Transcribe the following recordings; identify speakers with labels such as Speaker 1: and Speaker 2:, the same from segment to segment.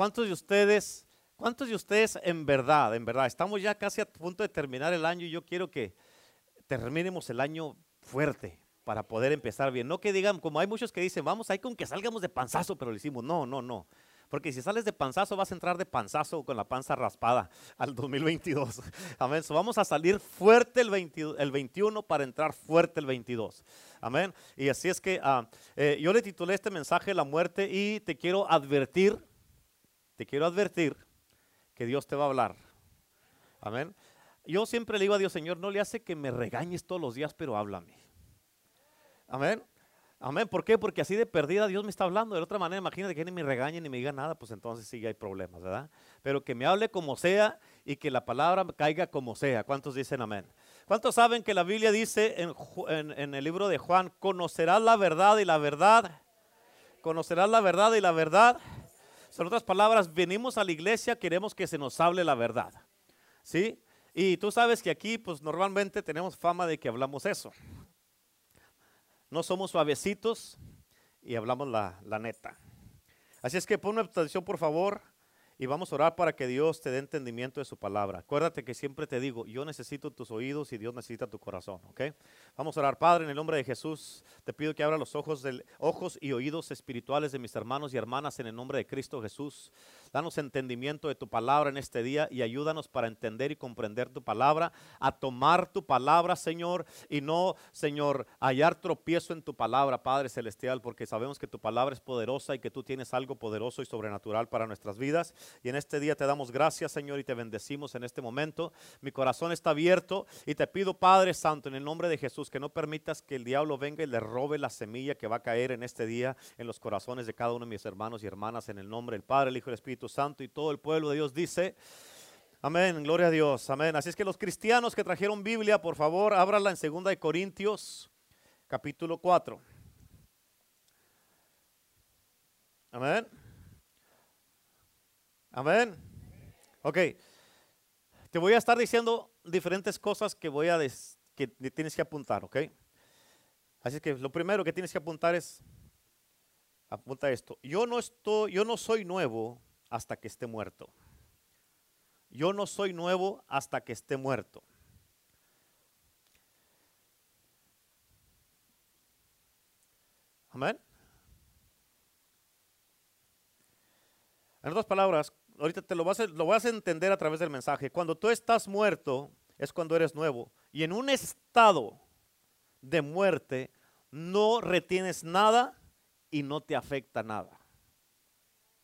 Speaker 1: ¿cuántos de ustedes, cuántos de ustedes en verdad, en verdad, estamos ya casi a punto de terminar el año y yo quiero que terminemos el año fuerte para poder empezar bien. No que digan, como hay muchos que dicen, vamos ahí con que salgamos de panzazo, pero lo hicimos. No, no, no. Porque si sales de panzazo, vas a entrar de panzazo con la panza raspada al 2022. Amén. vamos a salir fuerte el, 21 para entrar fuerte el 22. Amén. Y así es que ah, eh, yo le titulé este mensaje La muerte y te quiero advertir, te quiero advertir que Dios te va a hablar. Amén. Yo siempre le digo a Dios, Señor, no le hace que me regañes todos los días, pero háblame. Amén. Amén. ¿Por qué? Porque así de perdida Dios me está hablando. De otra manera, imagínate que ni me regañe ni me diga nada, pues entonces sí hay problemas, ¿verdad? Pero que me hable como sea y que la palabra caiga como sea. ¿Cuántos dicen amén? ¿Cuántos saben que la Biblia dice en, el libro de Juan, conocerás la verdad y la verdad? Conocerás la verdad y la verdad. Son otras palabras, venimos a la iglesia, queremos que se nos hable la verdad. ¿Sí? Y tú sabes que aquí, pues normalmente tenemos fama de que hablamos eso. No somos suavecitos y hablamos la, neta. Así es que pon una atención, por favor, y vamos a orar para que Dios te dé entendimiento de su palabra. Acuérdate que siempre te digo, yo necesito tus oídos y Dios necesita tu corazón, ¿ok? Vamos a orar, Padre, en el nombre de Jesús, te pido que abra los ojos, del, ojos y oídos espirituales de mis hermanos y hermanas en el nombre de Cristo Jesús. Danos entendimiento de tu palabra en este día y ayúdanos para entender y comprender tu palabra, a tomar tu palabra, Señor, y no, Señor, hallar tropiezo en tu palabra, Padre Celestial, porque sabemos que tu palabra es poderosa y que tú tienes algo poderoso y sobrenatural para nuestras vidas. Y en este día te damos gracias, Señor, y te bendecimos en este momento. Mi corazón está abierto y te pido, Padre Santo, en el nombre de Jesús, que no permitas que el diablo venga y le robe la semilla que va a caer en este día en los corazones de cada uno de mis hermanos y hermanas, en el nombre del Padre, el Hijo y el Espíritu Santo. Y todo el pueblo de Dios dice, Amén, gloria a Dios, amén. Así es que los cristianos que trajeron Biblia, por favor, ábrala en 2 de Corintios, capítulo 4. Amén. Amén. Ok. Te voy a estar diciendo diferentes cosas que voy a que tienes que apuntar, ¿ok? Así que lo primero que tienes que apuntar es apunta esto. Yo no estoy, yo no soy nuevo hasta que esté muerto. Yo no soy nuevo hasta que esté muerto. Amén. En otras palabras, ahorita te lo vas, a, entender a través del mensaje. Cuando tú estás muerto es cuando eres nuevo. Y en un estado de muerte no retienes nada y no te afecta nada.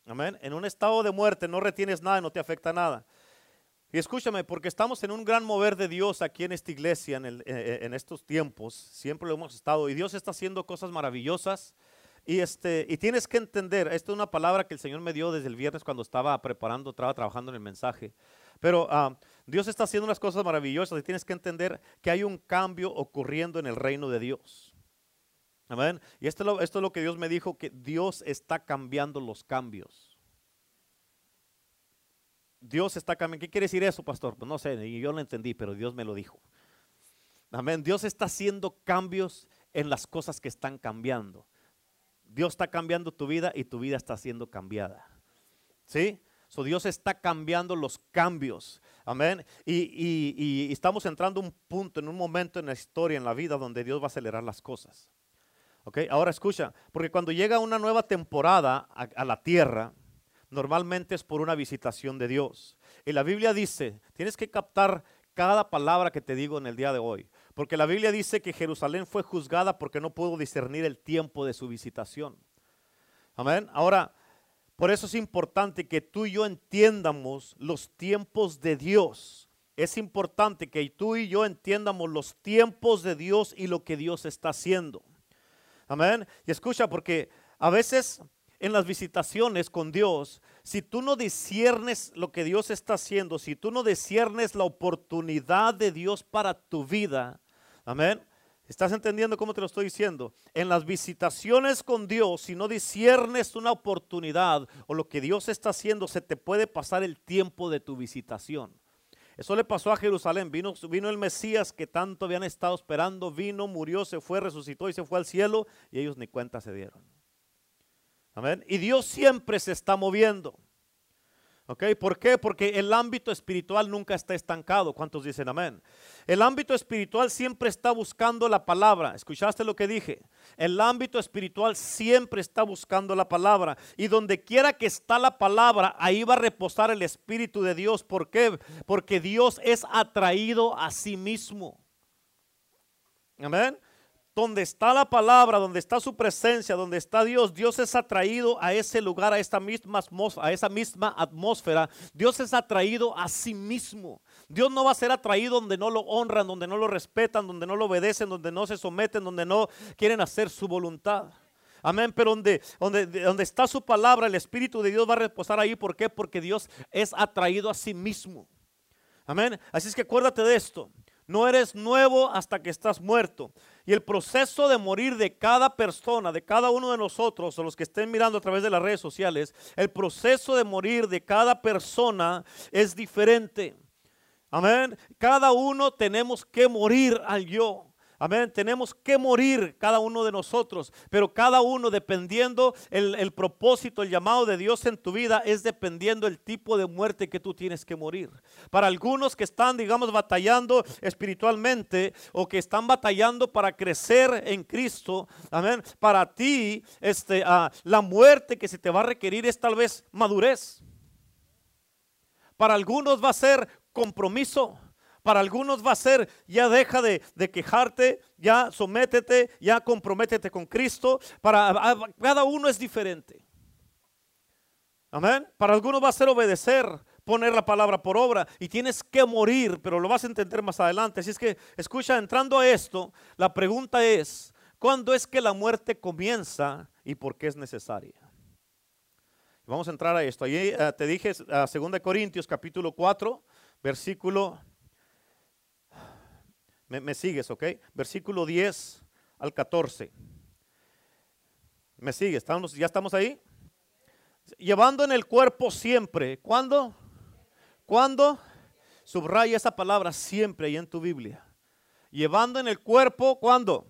Speaker 1: Amén. En un estado de muerte no retienes nada y no te afecta nada. Y escúchame, porque estamos en un gran mover de Dios aquí en esta iglesia, en, eh, eh, en estos tiempos. Siempre lo hemos estado. Y Dios está haciendo cosas maravillosas. Y, este, y tienes que entender, esta es una palabra que el Señor me dio desde el viernes cuando estaba preparando, estaba trabajando en el mensaje. Pero ah, Dios está haciendo unas cosas maravillosas y tienes que entender que hay un cambio ocurriendo en el reino de Dios. Amén. Y esto es, lo, esto es lo que Dios me dijo, que Dios está cambiando los cambios. Dios está cambiando. ¿Qué quiere decir eso, pastor? Pues no sé, yo lo entendí, pero Dios me lo dijo. Amén. Dios está haciendo cambios en las cosas que están cambiando. Dios está cambiando tu vida y tu vida está siendo cambiada. ¿Sí? So Dios está cambiando los cambios. Amén. Y, estamos entrando un punto, en un momento en la historia, en la vida, donde Dios va a acelerar las cosas. ¿Ok? Ahora escucha, porque cuando llega una nueva temporada a, a la tierra, normalmente es por una visitación de Dios. Y la Biblia dice, tienes que captar cada palabra que te digo en el día de hoy. Porque la Biblia dice que Jerusalén fue juzgada porque no pudo discernir el tiempo de su visitación. Amén. Ahora, por eso es importante que tú y yo entiendamos los tiempos de Dios. Es importante que tú y yo entiendamos los tiempos de Dios y lo que Dios está haciendo. Amén. Y escucha, porque a veces en las visitaciones con Dios, si tú no disiernes lo que Dios está haciendo, si tú no disiernes la oportunidad de Dios para tu vida, Amén. ¿Estás entendiendo cómo te lo estoy diciendo? En las visitaciones con Dios, si no disiernes una oportunidad o lo que Dios está haciendo, se te puede pasar el tiempo de tu visitación. Eso le pasó a Jerusalén. Vino, vino el Mesías que tanto habían estado esperando. Vino, murió, se fue, resucitó y se fue al cielo. Y ellos ni cuenta se dieron. Amén. Y Dios siempre se está moviendo. ¿Ok? ¿Por qué? Porque el ámbito espiritual nunca está estancado. ¿Cuántos dicen amén? El ámbito espiritual siempre está buscando la palabra. ¿Escuchaste lo que dije? El ámbito espiritual siempre está buscando la palabra. Y donde quiera que está la palabra, ahí va a reposar el Espíritu de Dios. ¿Por qué? Porque Dios es atraído a sí mismo. Amén donde está la palabra, donde está su presencia, donde está Dios, Dios es atraído a ese lugar, a esta misma atmósfera, a esa misma atmósfera. Dios es atraído a sí mismo. Dios no va a ser atraído donde no lo honran, donde no lo respetan, donde no lo obedecen, donde no se someten, donde no quieren hacer su voluntad. Amén, pero donde, donde, donde está su palabra, el Espíritu de Dios va a reposar ahí. ¿Por qué? Porque Dios es atraído a sí mismo. Amén. Así es que acuérdate de esto. No eres nuevo hasta que estás muerto. Y el proceso de morir de cada persona, de cada uno de nosotros, o los que estén mirando a través de las redes sociales, el proceso de morir de cada persona es diferente. Amén. Cada uno tenemos que morir al yo. Amén. Tenemos que morir cada uno de nosotros, pero cada uno dependiendo el, propósito, el llamado de Dios en tu vida es dependiendo el tipo de muerte que tú tienes que morir. Para algunos que están, digamos, batallando espiritualmente o que están batallando para crecer en Cristo, amén. Para ti, este, ah, la muerte que se te va a requerir es tal vez madurez. Para algunos va a ser compromiso. Para algunos va a ser, ya deja de, quejarte, ya sométete, ya comprométete con Cristo. Para cada uno es diferente. Amén. Para algunos va a ser obedecer, poner la palabra por obra y tienes que morir, pero lo vas a entender más adelante. Así es que, escucha, entrando a esto, la pregunta es, ¿cuándo es que la muerte comienza y por qué es necesaria? Vamos a entrar a esto. Ahí eh, te dije, a 2 Corintios capítulo 4, versículo me, sigues, ¿ok? Versículo 10 al 14. ¿Me sigues? ¿Estamos, ¿Ya estamos ahí? Llevando en el cuerpo siempre. ¿Cuándo? ¿Cuándo? Subraya esa palabra siempre ahí en tu Biblia. Llevando en el cuerpo, ¿cuándo?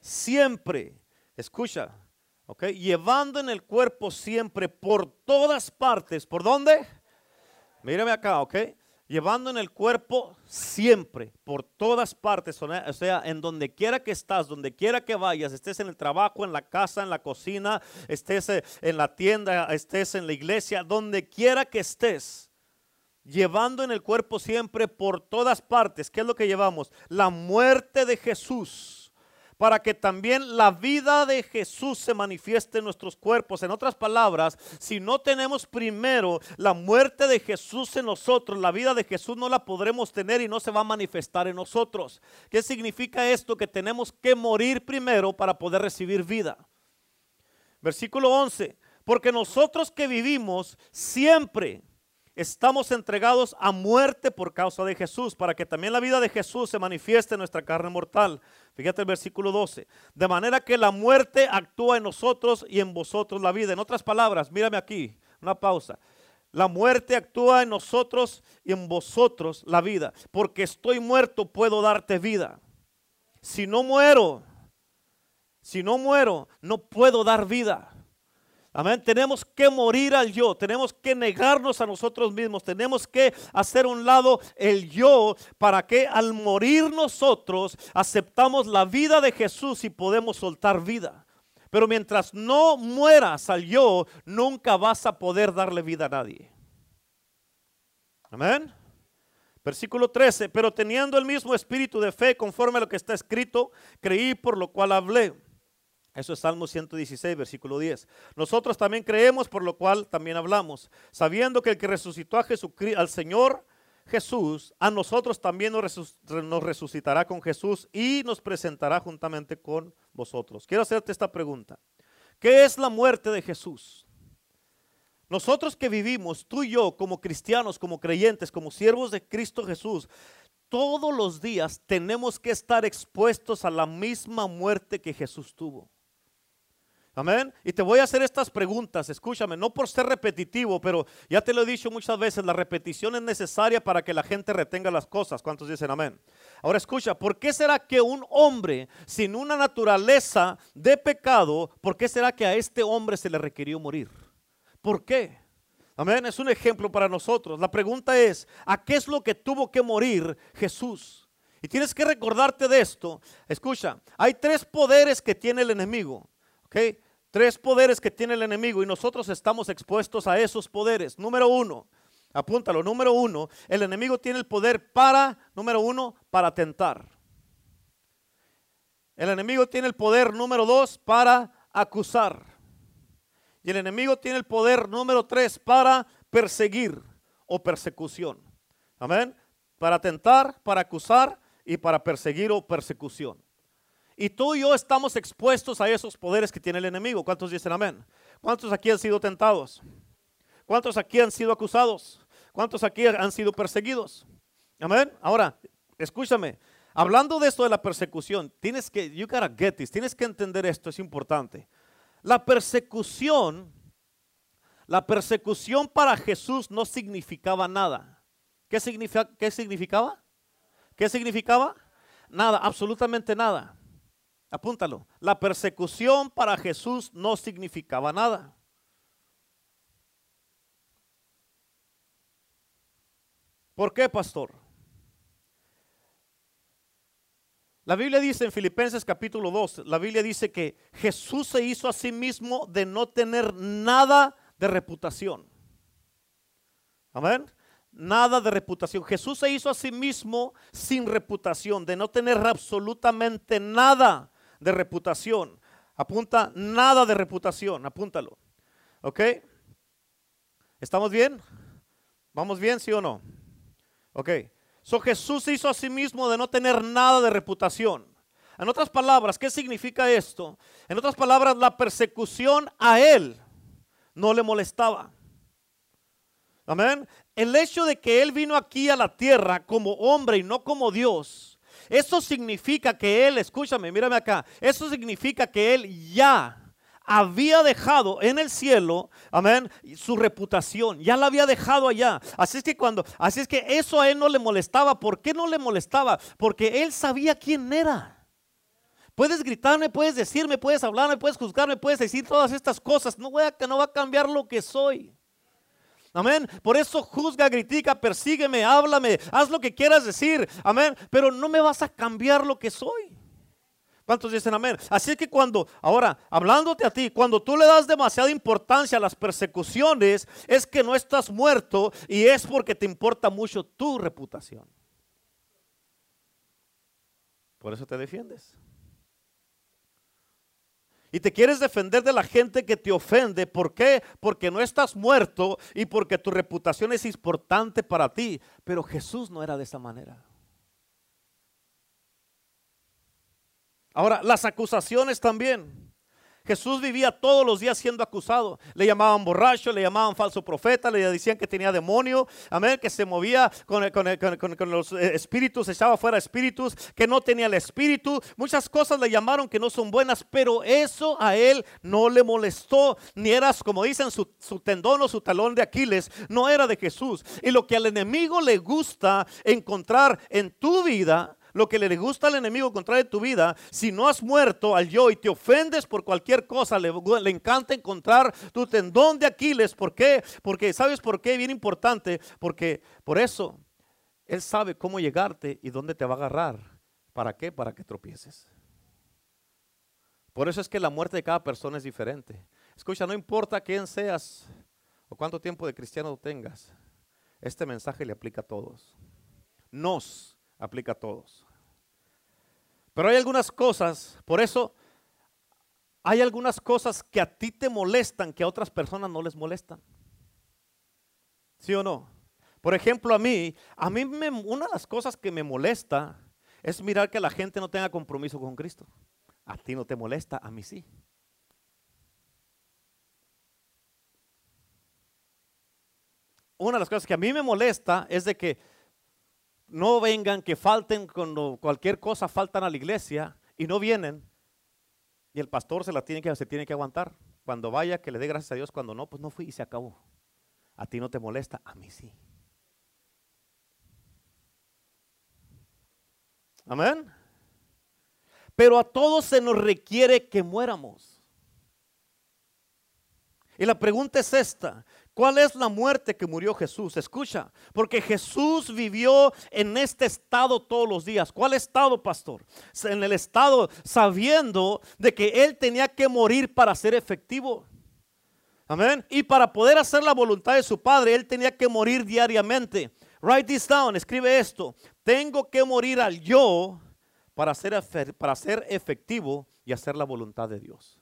Speaker 1: Siempre. Escucha, ¿ok? Llevando en el cuerpo siempre por todas partes. ¿Por dónde? Mírame acá, ¿ok? Llevando en el cuerpo siempre, por todas partes, o sea, en donde quiera que estás, donde quiera que vayas, estés en el trabajo, en la casa, en la cocina, estés eh, en la tienda, estés en la iglesia, donde quiera que estés, llevando en el cuerpo siempre por todas partes, ¿qué es lo que llevamos? La muerte de Jesús para que también la vida de Jesús se manifieste en nuestros cuerpos. En otras palabras, si no tenemos primero la muerte de Jesús en nosotros, la vida de Jesús no la podremos tener y no se va a manifestar en nosotros. ¿Qué significa esto? Que tenemos que morir primero para poder recibir vida. Versículo 11, porque nosotros que vivimos siempre estamos entregados a muerte por causa de Jesús, para que también la vida de Jesús se manifieste en nuestra carne mortal. Fíjate el versículo 12. De manera que la muerte actúa en nosotros y en vosotros la vida. En otras palabras, mírame aquí, una pausa. La muerte actúa en nosotros y en vosotros la vida. Porque estoy muerto, puedo darte vida. Si no muero, si no muero, no puedo dar vida. Amén. Tenemos que morir al yo, tenemos que negarnos a nosotros mismos, tenemos que hacer un lado el yo para que al morir nosotros aceptamos la vida de Jesús y podemos soltar vida. Pero mientras no mueras al yo, nunca vas a poder darle vida a nadie. Amén. Versículo 13, pero teniendo el mismo espíritu de fe conforme a lo que está escrito, creí por lo cual hablé. Eso es Salmo 116, versículo 10. Nosotros también creemos, por lo cual también hablamos, sabiendo que el que resucitó a Jesucristo, al Señor Jesús, a nosotros también nos resucitará con Jesús y nos presentará juntamente con vosotros. Quiero hacerte esta pregunta. ¿Qué es la muerte de Jesús? Nosotros que vivimos, tú y yo, como cristianos, como creyentes, como siervos de Cristo Jesús, todos los días tenemos que estar expuestos a la misma muerte que Jesús tuvo. Amén. Y te voy a hacer estas preguntas, escúchame, no por ser repetitivo, pero ya te lo he dicho muchas veces, la repetición es necesaria para que la gente retenga las cosas. ¿Cuántos dicen amén? Ahora escucha, ¿por qué será que un hombre sin una naturaleza de pecado, por qué será que a este hombre se le requirió morir? ¿Por qué? Amén, es un ejemplo para nosotros. La pregunta es, ¿a qué es lo que tuvo que morir Jesús? Y tienes que recordarte de esto. Escucha, hay tres poderes que tiene el enemigo. ¿Ok? Tres poderes que tiene el enemigo y nosotros estamos expuestos a esos poderes. Número uno, apúntalo, número uno, el enemigo tiene el poder para, número uno, para tentar. El enemigo tiene el poder, número dos, para acusar. Y el enemigo tiene el poder número tres para perseguir o persecución. Amén. Para tentar, para acusar y para perseguir o persecución. Y tú y yo estamos expuestos a esos poderes que tiene el enemigo. ¿Cuántos dicen amén? ¿Cuántos aquí han sido tentados? ¿Cuántos aquí han sido acusados? ¿Cuántos aquí han sido perseguidos? Amén. Ahora, escúchame. Hablando de esto de la persecución, tienes que, you gotta get this, tienes que entender esto, es importante. La persecución, la persecución para Jesús no significaba nada. ¿Qué, significa, qué significaba? ¿Qué significaba? Nada, absolutamente nada. Apúntalo. La persecución para Jesús no significaba nada. ¿Por qué, pastor? La Biblia dice en Filipenses capítulo 2, la Biblia dice que Jesús se hizo a sí mismo de no tener nada de reputación. Amén. Nada de reputación. Jesús se hizo a sí mismo sin reputación, de no tener absolutamente nada de reputación. Apunta nada de reputación, apúntalo. ¿Ok? ¿Estamos bien? ¿Vamos bien, sí o no? Ok. So Jesús hizo a sí mismo de no tener nada de reputación. En otras palabras, ¿qué significa esto? En otras palabras, la persecución a él no le molestaba. Amén. El hecho de que él vino aquí a la tierra como hombre y no como Dios, eso significa que él, escúchame, mírame acá, eso significa que él ya había dejado en el cielo, amén, su reputación, ya la había dejado allá. Así es que cuando, así es que eso a él no le molestaba. ¿Por qué no le molestaba? Porque él sabía quién era. Puedes gritarme, puedes decirme, puedes hablarme, puedes juzgarme, puedes decir todas estas cosas. No, voy a, no va a cambiar lo que soy. Amén. Por eso juzga, critica, persígueme, háblame, haz lo que quieras decir. Amén. Pero no me vas a cambiar lo que soy. ¿Cuántos dicen amén? Así que cuando, ahora, hablándote a ti, cuando tú le das demasiada importancia a las persecuciones, es que no estás muerto y es porque te importa mucho tu reputación. Por eso te defiendes. Y te quieres defender de la gente que te ofende. ¿Por qué? Porque no estás muerto y porque tu reputación es importante para ti. Pero Jesús no era de esa manera. Ahora, las acusaciones también. Jesús vivía todos los días siendo acusado. Le llamaban borracho, le llamaban falso profeta, le decían que tenía demonio, amén, que se movía con, los eh, espíritus, echaba fuera espíritus, que no tenía el espíritu. Muchas cosas le llamaron que no son buenas, pero eso a él no le molestó, ni eras, como dicen, su, su tendón o su talón de Aquiles, no era de Jesús. Y lo que al enemigo le gusta encontrar en tu vida, lo que le gusta al enemigo de tu vida, si no has muerto al yo y te ofendes por cualquier cosa, le, le encanta encontrar tu tendón de Aquiles. ¿Por qué? Porque, ¿sabes por qué? Bien importante, porque por eso Él sabe cómo llegarte y dónde te va a agarrar. ¿Para qué? Para que tropieces. Por eso es que la muerte de cada persona es diferente. Escucha, no importa quién seas o cuánto tiempo de cristiano tengas, este mensaje le aplica a todos. Nos aplica a todos. Pero hay algunas cosas, por eso hay algunas cosas que a ti te molestan que a otras personas no les molestan. ¿Sí o no? Por ejemplo, a mí, a mí me, una de las cosas que me molesta es mirar que la gente no tenga compromiso con Cristo. A ti no te molesta, a mí sí. Una de las cosas que a mí me molesta es de que no vengan, que falten cuando cualquier cosa faltan a la iglesia y no vienen. Y el pastor se la tiene que, se tiene que aguantar. Cuando vaya, que le dé gracias a Dios. Cuando no, pues no fui y se acabó. A ti no te molesta, a mí sí. Amén. Pero a todos se nos requiere que muéramos. Y la pregunta es esta, ¿Cuál es la muerte que murió Jesús? Escucha, porque Jesús vivió en este estado todos los días. ¿Cuál estado, pastor? En el estado sabiendo de que Él tenía que morir para ser efectivo. Amén. Y para poder hacer la voluntad de su Padre, Él tenía que morir diariamente. Write this down, escribe esto. Tengo que morir al yo para ser, para ser efectivo y hacer la voluntad de Dios.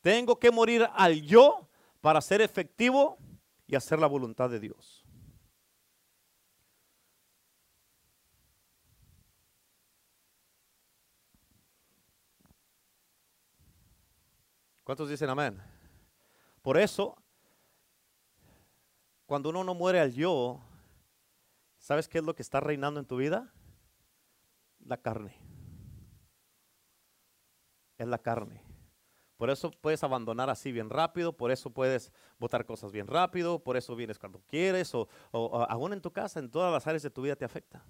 Speaker 1: Tengo que morir al yo para ser efectivo y hacer la voluntad de Dios. ¿Cuántos dicen amén? Por eso, cuando uno no muere al yo, ¿sabes qué es lo que está reinando en tu vida? La carne. Es la carne. Por eso puedes abandonar así bien rápido, por eso puedes botar cosas bien rápido, por eso vienes cuando quieres, o, aún en tu casa, en todas las áreas de tu vida te afecta.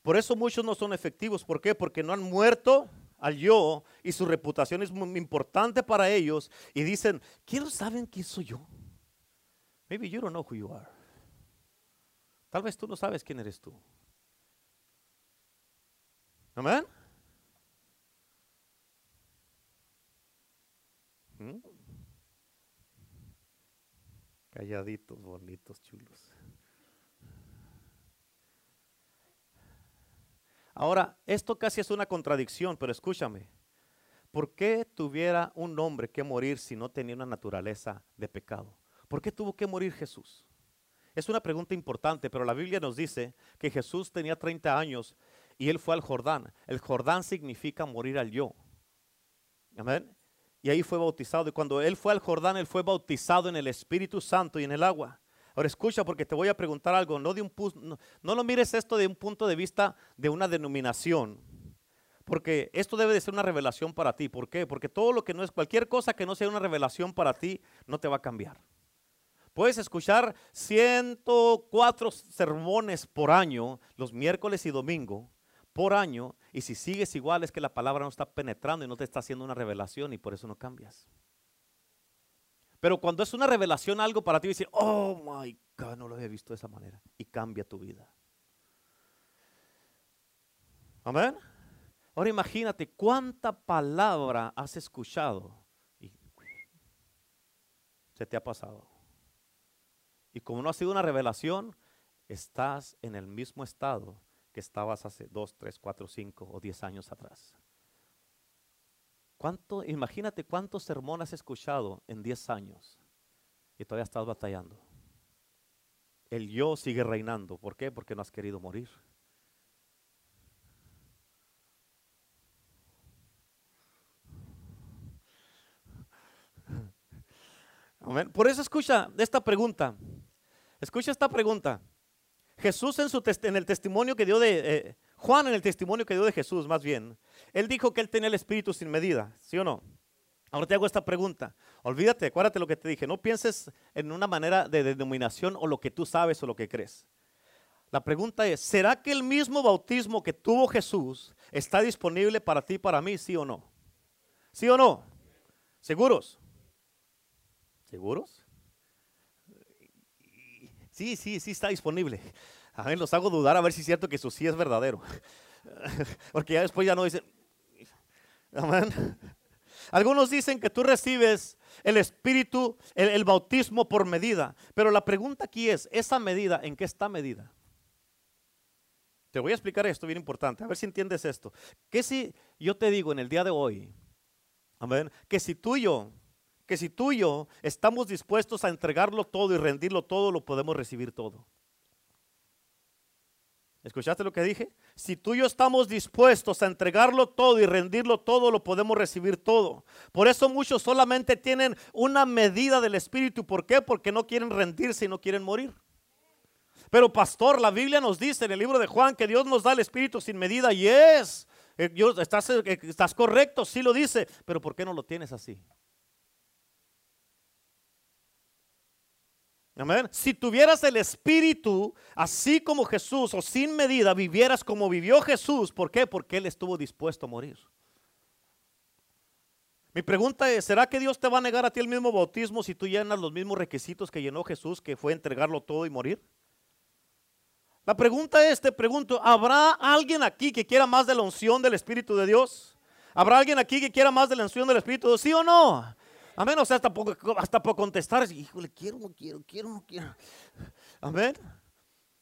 Speaker 1: Por eso muchos no son efectivos. ¿Por qué? Porque no han muerto al yo y su reputación es muy importante para ellos y dicen, ¿quiénes saben quién soy yo? Maybe you don't know who you are. Tal vez tú no sabes quién eres tú. Amén. Calladitos, bonitos, chulos. Ahora, esto casi es una contradicción, pero escúchame. ¿Por qué tuviera un hombre que morir si no tenía una naturaleza de pecado? ¿Por qué tuvo que morir Jesús? Es una pregunta importante, pero la Biblia nos dice que Jesús tenía 30 años y él fue al Jordán. El Jordán significa morir al yo. Amén y ahí fue bautizado. Y cuando él fue al Jordán, él fue bautizado en el Espíritu Santo y en el agua. Ahora escucha porque te voy a preguntar algo. No, de un, no, lo mires esto de un punto de vista de una denominación. Porque esto debe de ser una revelación para ti. ¿Por qué? Porque todo lo que no es, cualquier cosa que no sea una revelación para ti, no te va a cambiar. Puedes escuchar 104 sermones por año, los miércoles y domingo, por año, y si sigues igual es que la palabra no está penetrando y no te está haciendo una revelación y por eso no cambias. Pero cuando es una revelación algo para ti, dice, oh my God, no lo había visto de esa manera. Y cambia tu vida. Amén. Ahora imagínate cuánta palabra has escuchado y se te ha pasado. Y como no ha sido una revelación, estás en el mismo estado que estabas hace 2, 3, 4, 5 o 10 años atrás. ¿Cuánto, imagínate cuántos sermones has escuchado en 10 años y todavía estás batallando. El yo sigue reinando. ¿Por qué? Porque no has querido morir. Por eso escucha esta pregunta. Escucha esta pregunta. Jesús en, su en el testimonio que dio de, eh, Juan en el testimonio que dio de Jesús más bien, él dijo que él tenía el Espíritu sin medida, ¿sí o no? Ahora te hago esta pregunta. Olvídate, acuérdate lo que te dije. No pienses en una manera de denominación o lo que tú sabes o lo que crees. La pregunta es, ¿será que el mismo bautismo que tuvo Jesús está disponible para ti y para mí, sí o no? ¿Sí o no? ¿Seguros? ¿Seguros? Sí, sí, sí está disponible. A ver, los hago dudar a ver si es cierto que eso sí es verdadero. Porque ya después ya no dicen. Amén. Algunos dicen que tú recibes el espíritu, el, bautismo por medida. Pero la pregunta aquí es, ¿esa medida en qué está medida? Te voy a explicar esto bien importante, a ver si entiendes esto. Que si yo te digo en el día de hoy, amén, que si tú y yo si tú y yo estamos dispuestos a entregarlo todo y rendirlo todo, lo podemos recibir todo. ¿Escuchaste lo que dije? Si tú y yo estamos dispuestos a entregarlo todo y rendirlo todo, lo podemos recibir todo. Por eso muchos solamente tienen una medida del Espíritu. ¿Por qué? Porque no quieren rendirse y no quieren morir. Pero pastor, la Biblia nos dice en el libro de Juan que Dios nos da el Espíritu sin medida. Y es, eh, estás, eh, estás correcto, sí lo dice. Pero ¿por qué no lo tienes así? Si tuvieras el espíritu así como Jesús o sin medida, vivieras como vivió Jesús. ¿Por qué? Porque Él estuvo dispuesto a morir. Mi pregunta es, ¿será que Dios te va a negar a ti el mismo bautismo si tú llenas los mismos requisitos que llenó Jesús, que fue entregarlo todo y morir? La pregunta es, te pregunto, ¿habrá alguien aquí que quiera más de la unción del Espíritu de Dios? ¿Habrá alguien aquí que quiera más de la unción del Espíritu de Dios? ¿Sí o no? Amén. O sea, hasta por, hasta por contestar, híjole, quiero, no quiero, quiero, no quiero. Amén.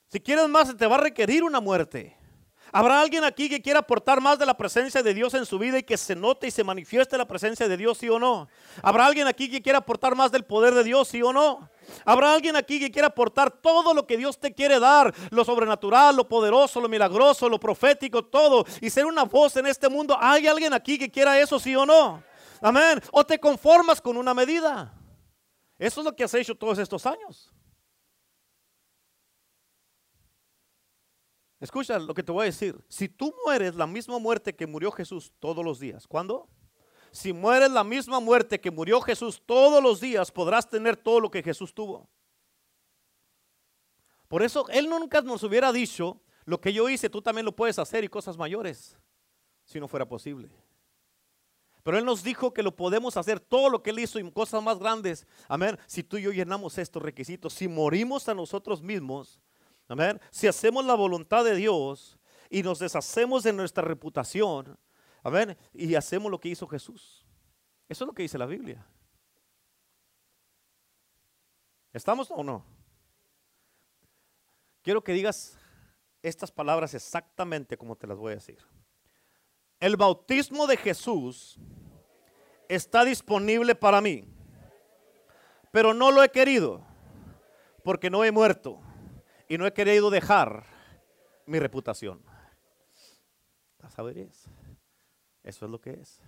Speaker 1: Si quieres más, te va a requerir una muerte. ¿Habrá alguien aquí que quiera aportar más de la presencia de Dios en su vida y que se note y se manifieste la presencia de Dios, sí o no? ¿Habrá alguien aquí que quiera aportar más del poder de Dios, sí o no? ¿Habrá alguien aquí que quiera aportar todo lo que Dios te quiere dar? Lo sobrenatural, lo poderoso, lo milagroso, lo profético, todo. Y ser una voz en este mundo. ¿Hay alguien aquí que quiera eso, sí o no? Amén. O te conformas con una medida. Eso es lo que has hecho todos estos años. Escucha lo que te voy a decir. Si tú mueres la misma muerte que murió Jesús todos los días, ¿cuándo? Si mueres la misma muerte que murió Jesús todos los días, podrás tener todo lo que Jesús tuvo. Por eso Él nunca nos hubiera dicho, lo que yo hice, tú también lo puedes hacer y cosas mayores, si no fuera posible. Pero Él nos dijo que lo podemos hacer todo lo que Él hizo y cosas más grandes. Amén. Si tú y yo llenamos estos requisitos, si morimos a nosotros mismos, Amén. Si hacemos la voluntad de Dios y nos deshacemos de nuestra reputación, amén, y hacemos lo que hizo Jesús. Eso es lo que dice la Biblia. ¿Estamos o no? Quiero que digas estas palabras exactamente como te las voy a decir. El bautismo de Jesús está disponible para mí, pero no lo he querido porque no he muerto y no he querido dejar mi reputación. ¿La saberías? Eso es lo que es.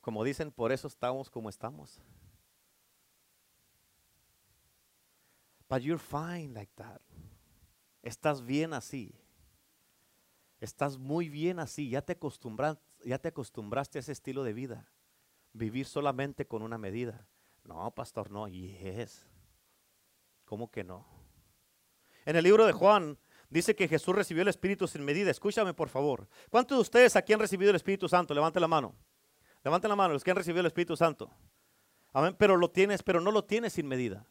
Speaker 1: Como dicen, por eso estamos como estamos. But you're fine like that. Estás bien así. Estás muy bien así. Ya te, ya te acostumbraste a ese estilo de vida. Vivir solamente con una medida. No, pastor, no. Y es. ¿Cómo que no? En el libro de Juan dice que Jesús recibió el Espíritu sin medida. Escúchame, por favor. ¿Cuántos de ustedes aquí han recibido el Espíritu Santo? Levante la mano. Levante la mano los que han recibido el Espíritu Santo. Amén. Pero lo tienes, pero no lo tienes sin medida.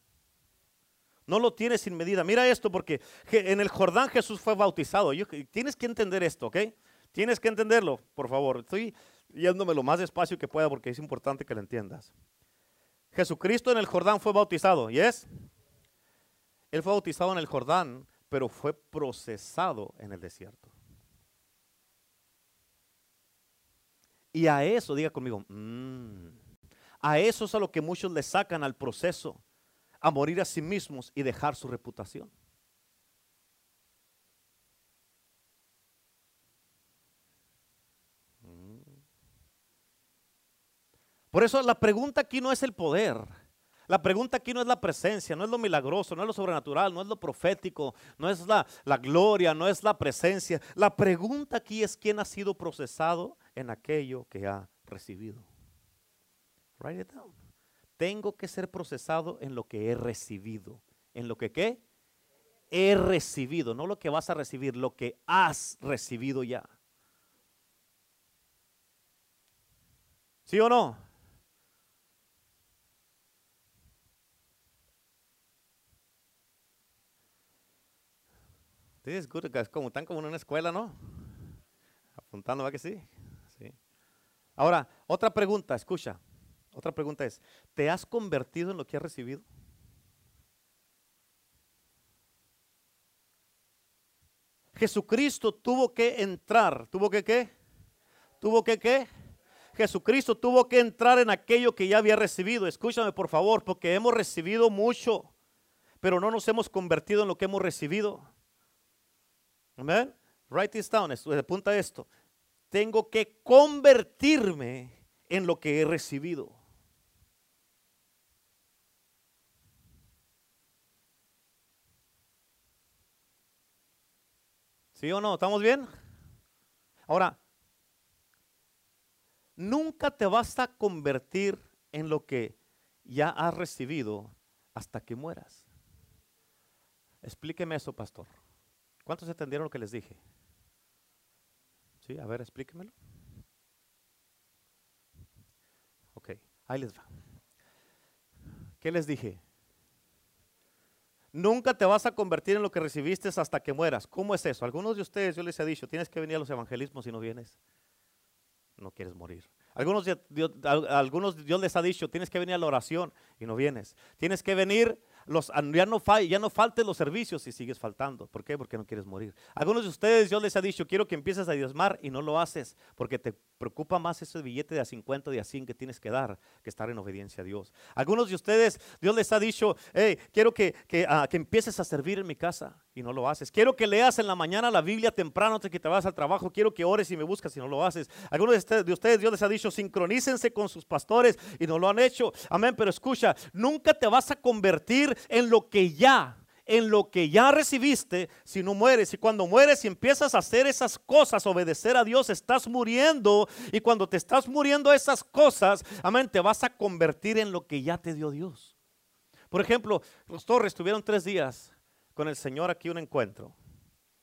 Speaker 1: No lo tienes sin medida. Mira esto porque en el Jordán Jesús fue bautizado. tienes que entender esto, ¿ok? Tienes que entenderlo, por favor. Estoy yéndome lo más despacio que pueda porque es importante que lo entiendas. Jesucristo en el Jordán fue bautizado, ¿y es? Él fue bautizado en el Jordán, pero fue procesado en el desierto. Y a eso, diga conmigo, mm, a eso es a lo que muchos le sacan al proceso, a morir a sí mismos y dejar su reputación. Por eso la pregunta aquí no es el poder. La pregunta aquí no es la presencia, no es lo milagroso, no es lo sobrenatural, no es lo profético, no es la, la, gloria, no es la presencia. La pregunta aquí es quién ha sido procesado en aquello que ha recibido. Write it down. Tengo que ser procesado en lo que he recibido. ¿En lo que qué? He recibido, no lo que vas a recibir, lo que has recibido ya. ¿Sí o no? Como, están como en una escuela, ¿no? Apuntando, ¿va que sí? sí? Ahora, otra pregunta, escucha. Otra pregunta es, ¿te has convertido en lo que has recibido? Jesucristo tuvo que entrar, ¿tuvo que qué? ¿Tuvo que qué? Jesucristo tuvo que entrar en aquello que ya había recibido. Escúchame por favor, porque hemos recibido mucho, pero no nos hemos convertido en lo que hemos recibido. Amén. Write this down, apunta esto. Tengo que convertirme en lo que he recibido. ¿Sí o no? ¿Estamos bien? Ahora, nunca te vas a convertir en lo que ya has recibido hasta que mueras. Explíqueme eso, pastor. ¿Cuántos entendieron lo que les dije? Sí, a ver, explíquemelo. Ok, ahí les va. ¿Qué les dije? Nunca te vas a convertir en lo que recibiste hasta que mueras. ¿Cómo es eso? Algunos de ustedes yo les he dicho, tienes que venir a los evangelismos si no vienes. No quieres morir. Algunos, Dios, algunos Dios les ha dicho, tienes que venir a la oración y no vienes. Tienes que venir los, ya, no ya no falten los servicios si sigues faltando. ¿Por qué? Porque no quieres morir. Algunos de ustedes Dios les ha dicho, quiero que empieces a diezmar y no lo haces porque te preocupa más ese billete de a 50, de a 100 que tienes que dar que estar en obediencia a Dios. Algunos de ustedes Dios les ha dicho, hey, quiero que, que, ah, que empieces a servir en mi casa y no lo haces. Quiero que leas en la mañana la Biblia temprano antes que te vas al trabajo. Quiero que ores y me buscas y no lo haces. Algunos de ustedes Dios les ha dicho, sincronícense con sus pastores y no lo han hecho. Amén, pero escucha, nunca te vas a convertir en lo que ya en lo que ya recibiste si no mueres. Y cuando mueres y empiezas a hacer esas cosas, obedecer a Dios, estás muriendo. Y cuando te estás muriendo esas cosas, amén, te vas a convertir en lo que ya te dio Dios. Por ejemplo, los Torres tuvieron tres días con el Señor aquí un encuentro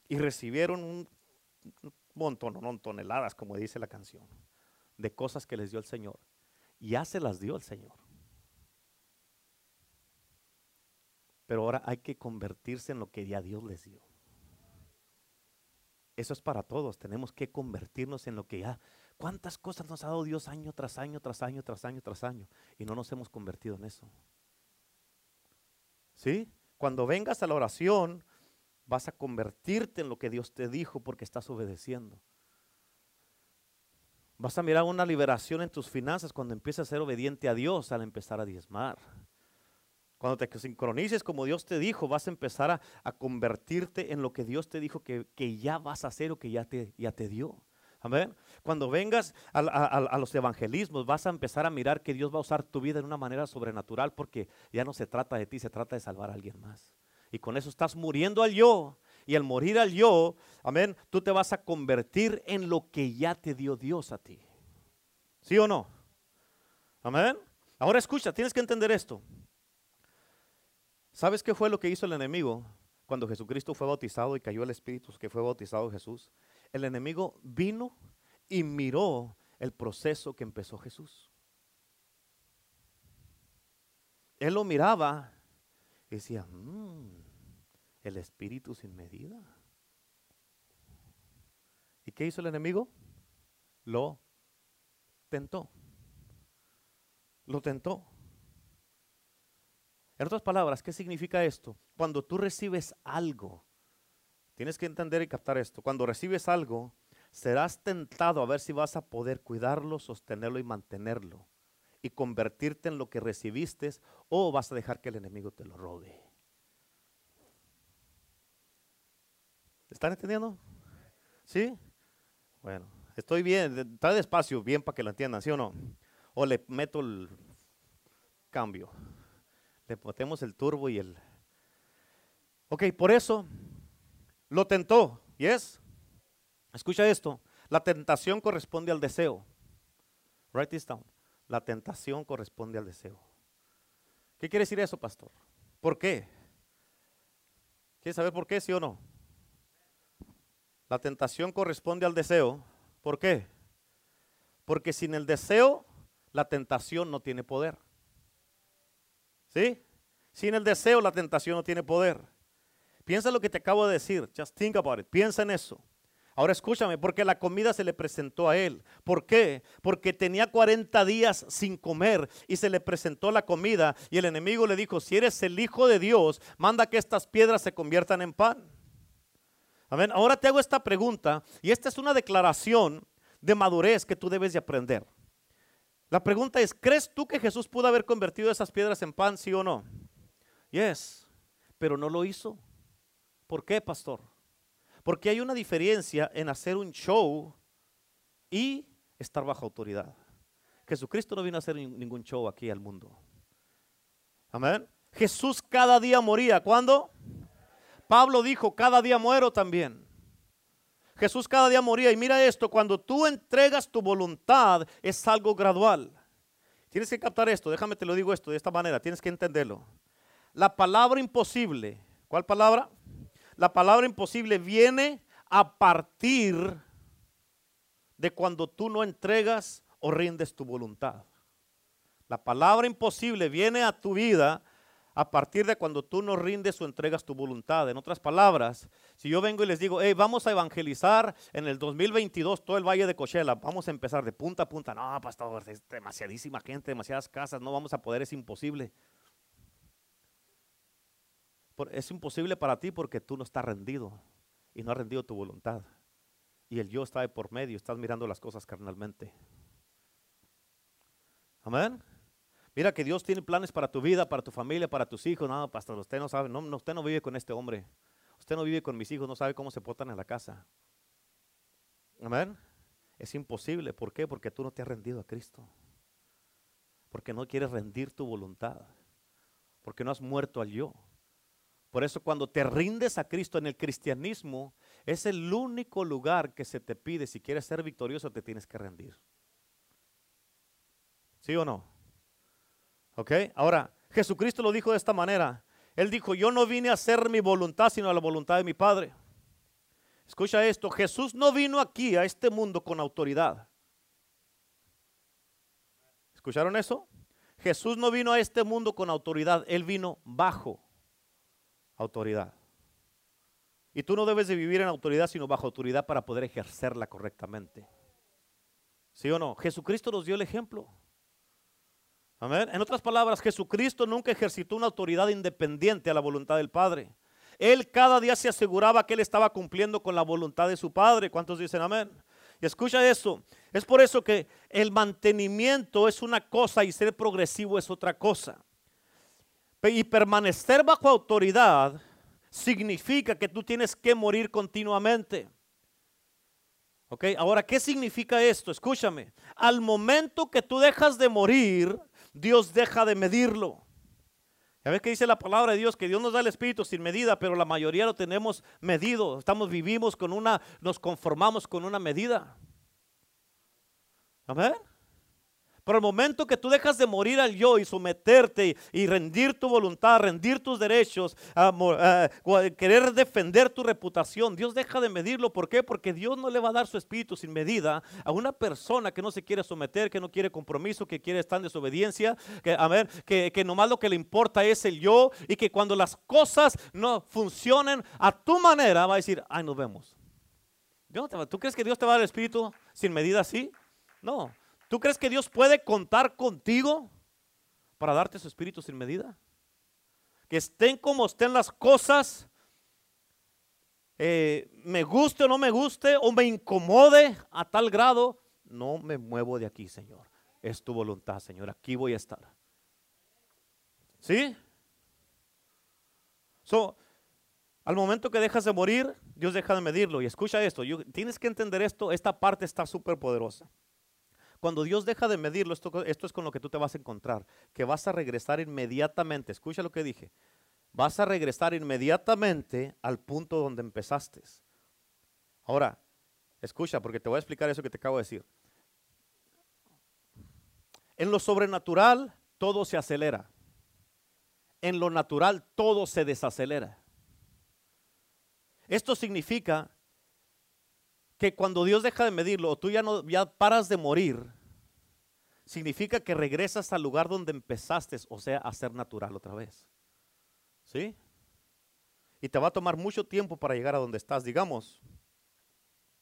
Speaker 1: y recibieron un montón, no toneladas, como dice la canción, de cosas que les dio el Señor. Ya se las dio el Señor. Pero ahora hay que convertirse en lo que ya Dios les dio. Eso es para todos. Tenemos que convertirnos en lo que ya. ¿Cuántas cosas nos ha dado Dios año tras año, tras año, tras año, tras año? Y no nos hemos convertido en eso. ¿Sí? Cuando vengas a la oración, vas a convertirte en lo que Dios te dijo porque estás obedeciendo. Vas a mirar una liberación en tus finanzas cuando empieces a ser obediente a Dios al empezar a diezmar. Cuando te sincronices como Dios te dijo, vas a empezar a, convertirte en lo que Dios te dijo que, ya vas a hacer o que ya te, ya te dio. Amén. Cuando vengas a, a, los evangelismos, vas a empezar a mirar que Dios va a usar tu vida en una manera sobrenatural porque ya no se trata de ti, se trata de salvar a alguien más. Y con eso estás muriendo al yo. Y al morir al yo, amén, tú te vas a convertir en lo que ya te dio Dios a ti. ¿Sí o no? Amén. Ahora escucha, tienes que entender esto. ¿Sabes qué fue lo que hizo el enemigo cuando Jesucristo fue bautizado y cayó el Espíritu que fue bautizado Jesús? El enemigo vino y miró el proceso que empezó Jesús. Él lo miraba y decía, mm, el Espíritu sin medida. ¿Y qué hizo el enemigo? Lo tentó. Lo tentó. En otras palabras, ¿qué significa esto? Cuando tú recibes algo, tienes que entender y captar esto. Cuando recibes algo, serás tentado a ver si vas a poder cuidarlo, sostenerlo y mantenerlo. Y convertirte en lo que recibiste o vas a dejar que el enemigo te lo robe. ¿Están entendiendo? ¿Sí? Bueno, estoy bien, está despacio, bien para que lo entiendan, ¿sí o no? O le meto el cambio le ponemos el turbo y el... Ok, por eso lo tentó. ¿Y es? Escucha esto. La tentación corresponde al deseo. Write this down. La tentación corresponde al deseo. ¿Qué quiere decir eso, pastor? ¿Por qué? ¿Quieres saber por qué, sí o no? La tentación corresponde al deseo. ¿Por qué? Porque sin el deseo, la tentación no tiene poder. ¿Sí? Sin el deseo la tentación no tiene poder. Piensa lo que te acabo de decir. Just think about it. Piensa en eso. Ahora escúchame, porque la comida se le presentó a él. ¿Por qué? Porque tenía 40 días sin comer y se le presentó la comida y el enemigo le dijo, si eres el Hijo de Dios, manda que estas piedras se conviertan en pan. Amén. Ahora te hago esta pregunta y esta es una declaración de madurez que tú debes de aprender. La pregunta es, ¿crees tú que Jesús pudo haber convertido esas piedras en pan, sí o no? Yes, pero no lo hizo. ¿Por qué, pastor? Porque hay una diferencia en hacer un show y estar bajo autoridad. Jesucristo no vino a hacer ningún show aquí al mundo. Amén. Jesús cada día moría. ¿Cuándo? Pablo dijo, cada día muero también. Jesús cada día moría. Y mira esto, cuando tú entregas tu voluntad es algo gradual. Tienes que captar esto, déjame te lo digo esto de esta manera, tienes que entenderlo. La palabra imposible, ¿cuál palabra? La palabra imposible viene a partir de cuando tú no entregas o rindes tu voluntad. La palabra imposible viene a tu vida a partir de cuando tú no rindes o entregas tu voluntad. En otras palabras, si yo vengo y les digo, hey, vamos a evangelizar en el 2022 todo el Valle de Cochela, vamos a empezar de punta a punta. No, pastor, es demasiadísima gente, demasiadas casas, no vamos a poder, es imposible. Es imposible para ti porque tú no estás rendido y no has rendido tu voluntad. Y el yo está de por medio, estás mirando las cosas carnalmente. Amén. Mira que Dios tiene planes para tu vida, para tu familia, para tus hijos. No, pastor, usted no sabe, no, usted no vive con este hombre. Usted no vive con mis hijos, no sabe cómo se portan en la casa. Amén. Es imposible. ¿Por qué? Porque tú no te has rendido a Cristo. Porque no quieres rendir tu voluntad. Porque no has muerto al yo. Por eso cuando te rindes a Cristo en el cristianismo, es el único lugar que se te pide. Si quieres ser victorioso, te tienes que rendir. ¿Sí o no? Ahora, Jesucristo lo dijo de esta manera. Él dijo, yo no vine a hacer mi voluntad, sino a la voluntad de mi Padre. Escucha esto, Jesús no vino aquí a este mundo con autoridad. ¿Escucharon eso? Jesús no vino a este mundo con autoridad, Él vino bajo autoridad. Y tú no debes de vivir en autoridad, sino bajo autoridad para poder ejercerla correctamente. ¿Sí o no? Jesucristo nos dio el ejemplo. En otras palabras, Jesucristo nunca ejercitó una autoridad independiente a la voluntad del Padre. Él cada día se aseguraba que él estaba cumpliendo con la voluntad de su Padre. ¿Cuántos dicen amén? Y escucha eso. Es por eso que el mantenimiento es una cosa y ser progresivo es otra cosa. Y permanecer bajo autoridad significa que tú tienes que morir continuamente. ¿Ok? Ahora, ¿qué significa esto? Escúchame. Al momento que tú dejas de morir, Dios deja de medirlo. Ya ves que dice la palabra de Dios que Dios nos da el espíritu sin medida, pero la mayoría lo tenemos medido. Estamos vivimos con una nos conformamos con una medida. Amén. Pero el momento que tú dejas de morir al yo y someterte y rendir tu voluntad, rendir tus derechos, querer defender tu reputación, Dios deja de medirlo. ¿Por qué? Porque Dios no le va a dar su espíritu sin medida a una persona que no se quiere someter, que no quiere compromiso, que quiere estar en desobediencia, que, a ver, que, que nomás lo que le importa es el yo y que cuando las cosas no funcionen a tu manera va a decir, ay, nos vemos. ¿Tú crees que Dios te va a dar el espíritu sin medida así? No. ¿Tú crees que Dios puede contar contigo para darte su espíritu sin medida? Que estén como estén las cosas, eh, me guste o no me guste, o me incomode a tal grado, no me muevo de aquí, Señor. Es tu voluntad, Señor. Aquí voy a estar. ¿Sí? So, al momento que dejas de morir, Dios deja de medirlo. Y escucha esto, tienes que entender esto, esta parte está súper poderosa. Cuando Dios deja de medirlo, esto, esto es con lo que tú te vas a encontrar, que vas a regresar inmediatamente. Escucha lo que dije. Vas a regresar inmediatamente al punto donde empezaste. Ahora, escucha, porque te voy a explicar eso que te acabo de decir. En lo sobrenatural, todo se acelera. En lo natural, todo se desacelera. Esto significa que cuando Dios deja de medirlo, o tú ya no ya paras de morir, significa que regresas al lugar donde empezaste, o sea, a ser natural otra vez. ¿Sí? Y te va a tomar mucho tiempo para llegar a donde estás. Digamos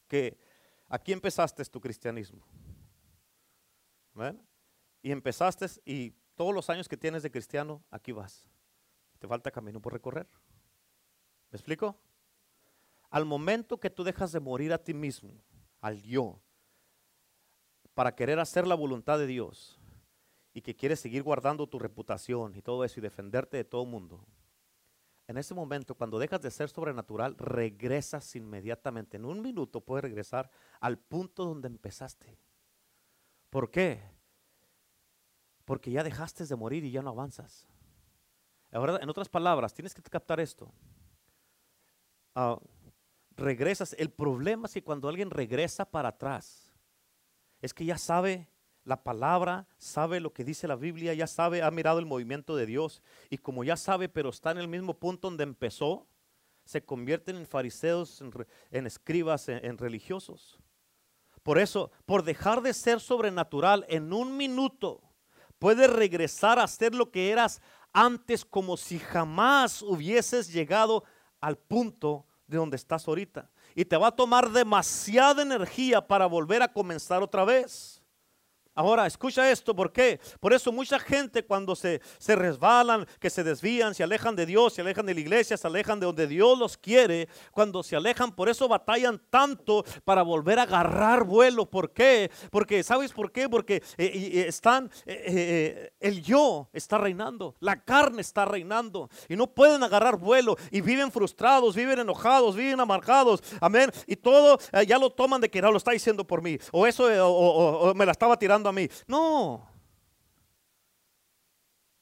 Speaker 1: que aquí empezaste tu cristianismo. Y empezaste y todos los años que tienes de cristiano, aquí vas. Te falta camino por recorrer. ¿Me explico? Al momento que tú dejas de morir a ti mismo, al yo, para querer hacer la voluntad de Dios y que quieres seguir guardando tu reputación y todo eso y defenderte de todo mundo, en ese momento, cuando dejas de ser sobrenatural, regresas inmediatamente. En un minuto puedes regresar al punto donde empezaste. ¿Por qué? Porque ya dejaste de morir y ya no avanzas. Ahora, en otras palabras, tienes que captar esto. Ah, regresas. El problema es que cuando alguien regresa para atrás, es que ya sabe la palabra, sabe lo que dice la Biblia, ya sabe, ha mirado el movimiento de Dios. Y como ya sabe, pero está en el mismo punto donde empezó, se convierten en fariseos, en, escribas, en religiosos. Por eso, por dejar de ser sobrenatural en un minuto, puedes regresar a ser lo que eras antes como si jamás hubieses llegado al punto de donde estás ahorita. Y te va a tomar demasiada energía para volver a comenzar otra vez. Ahora, escucha esto, ¿por qué? Por eso mucha gente cuando se, se resbalan, que se desvían, se alejan de Dios, se alejan de la iglesia, se alejan de donde Dios los quiere, cuando se alejan, por eso batallan tanto para volver a agarrar vuelo. ¿Por qué? Porque, ¿sabes por qué? Porque eh, están, eh, eh, el yo está reinando, la carne está reinando y no pueden agarrar vuelo y viven frustrados, viven enojados, viven amargados, amén. Y todo ya lo toman de que no lo está diciendo por mí, o eso, o me la estaba tirando a mí. No.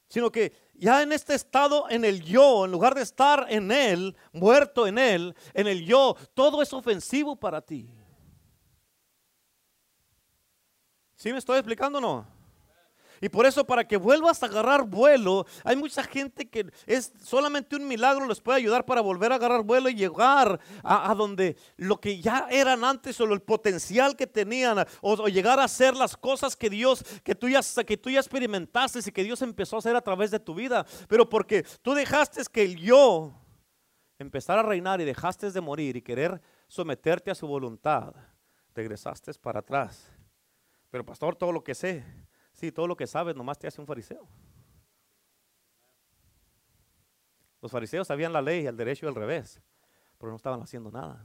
Speaker 1: Sino que ya en este estado, en el yo, en lugar de estar en él, muerto en él, en el yo, todo es ofensivo para ti. ¿Sí me estoy explicando o no? Y por eso para que vuelvas a agarrar vuelo, hay mucha gente que es solamente un milagro les puede ayudar para volver a agarrar vuelo y llegar a, donde lo que ya eran antes o el potencial que tenían o, llegar a hacer las cosas que Dios, que tú, ya, que tú ya experimentaste y que Dios empezó a hacer a través de tu vida. Pero porque tú dejaste que el yo empezara a reinar y dejaste de morir y querer someterte a su voluntad, regresaste para atrás. Pero pastor, todo lo que sé, Sí, todo lo que sabes nomás te hace un fariseo. Los fariseos sabían la ley, el derecho y el revés, pero no estaban haciendo nada.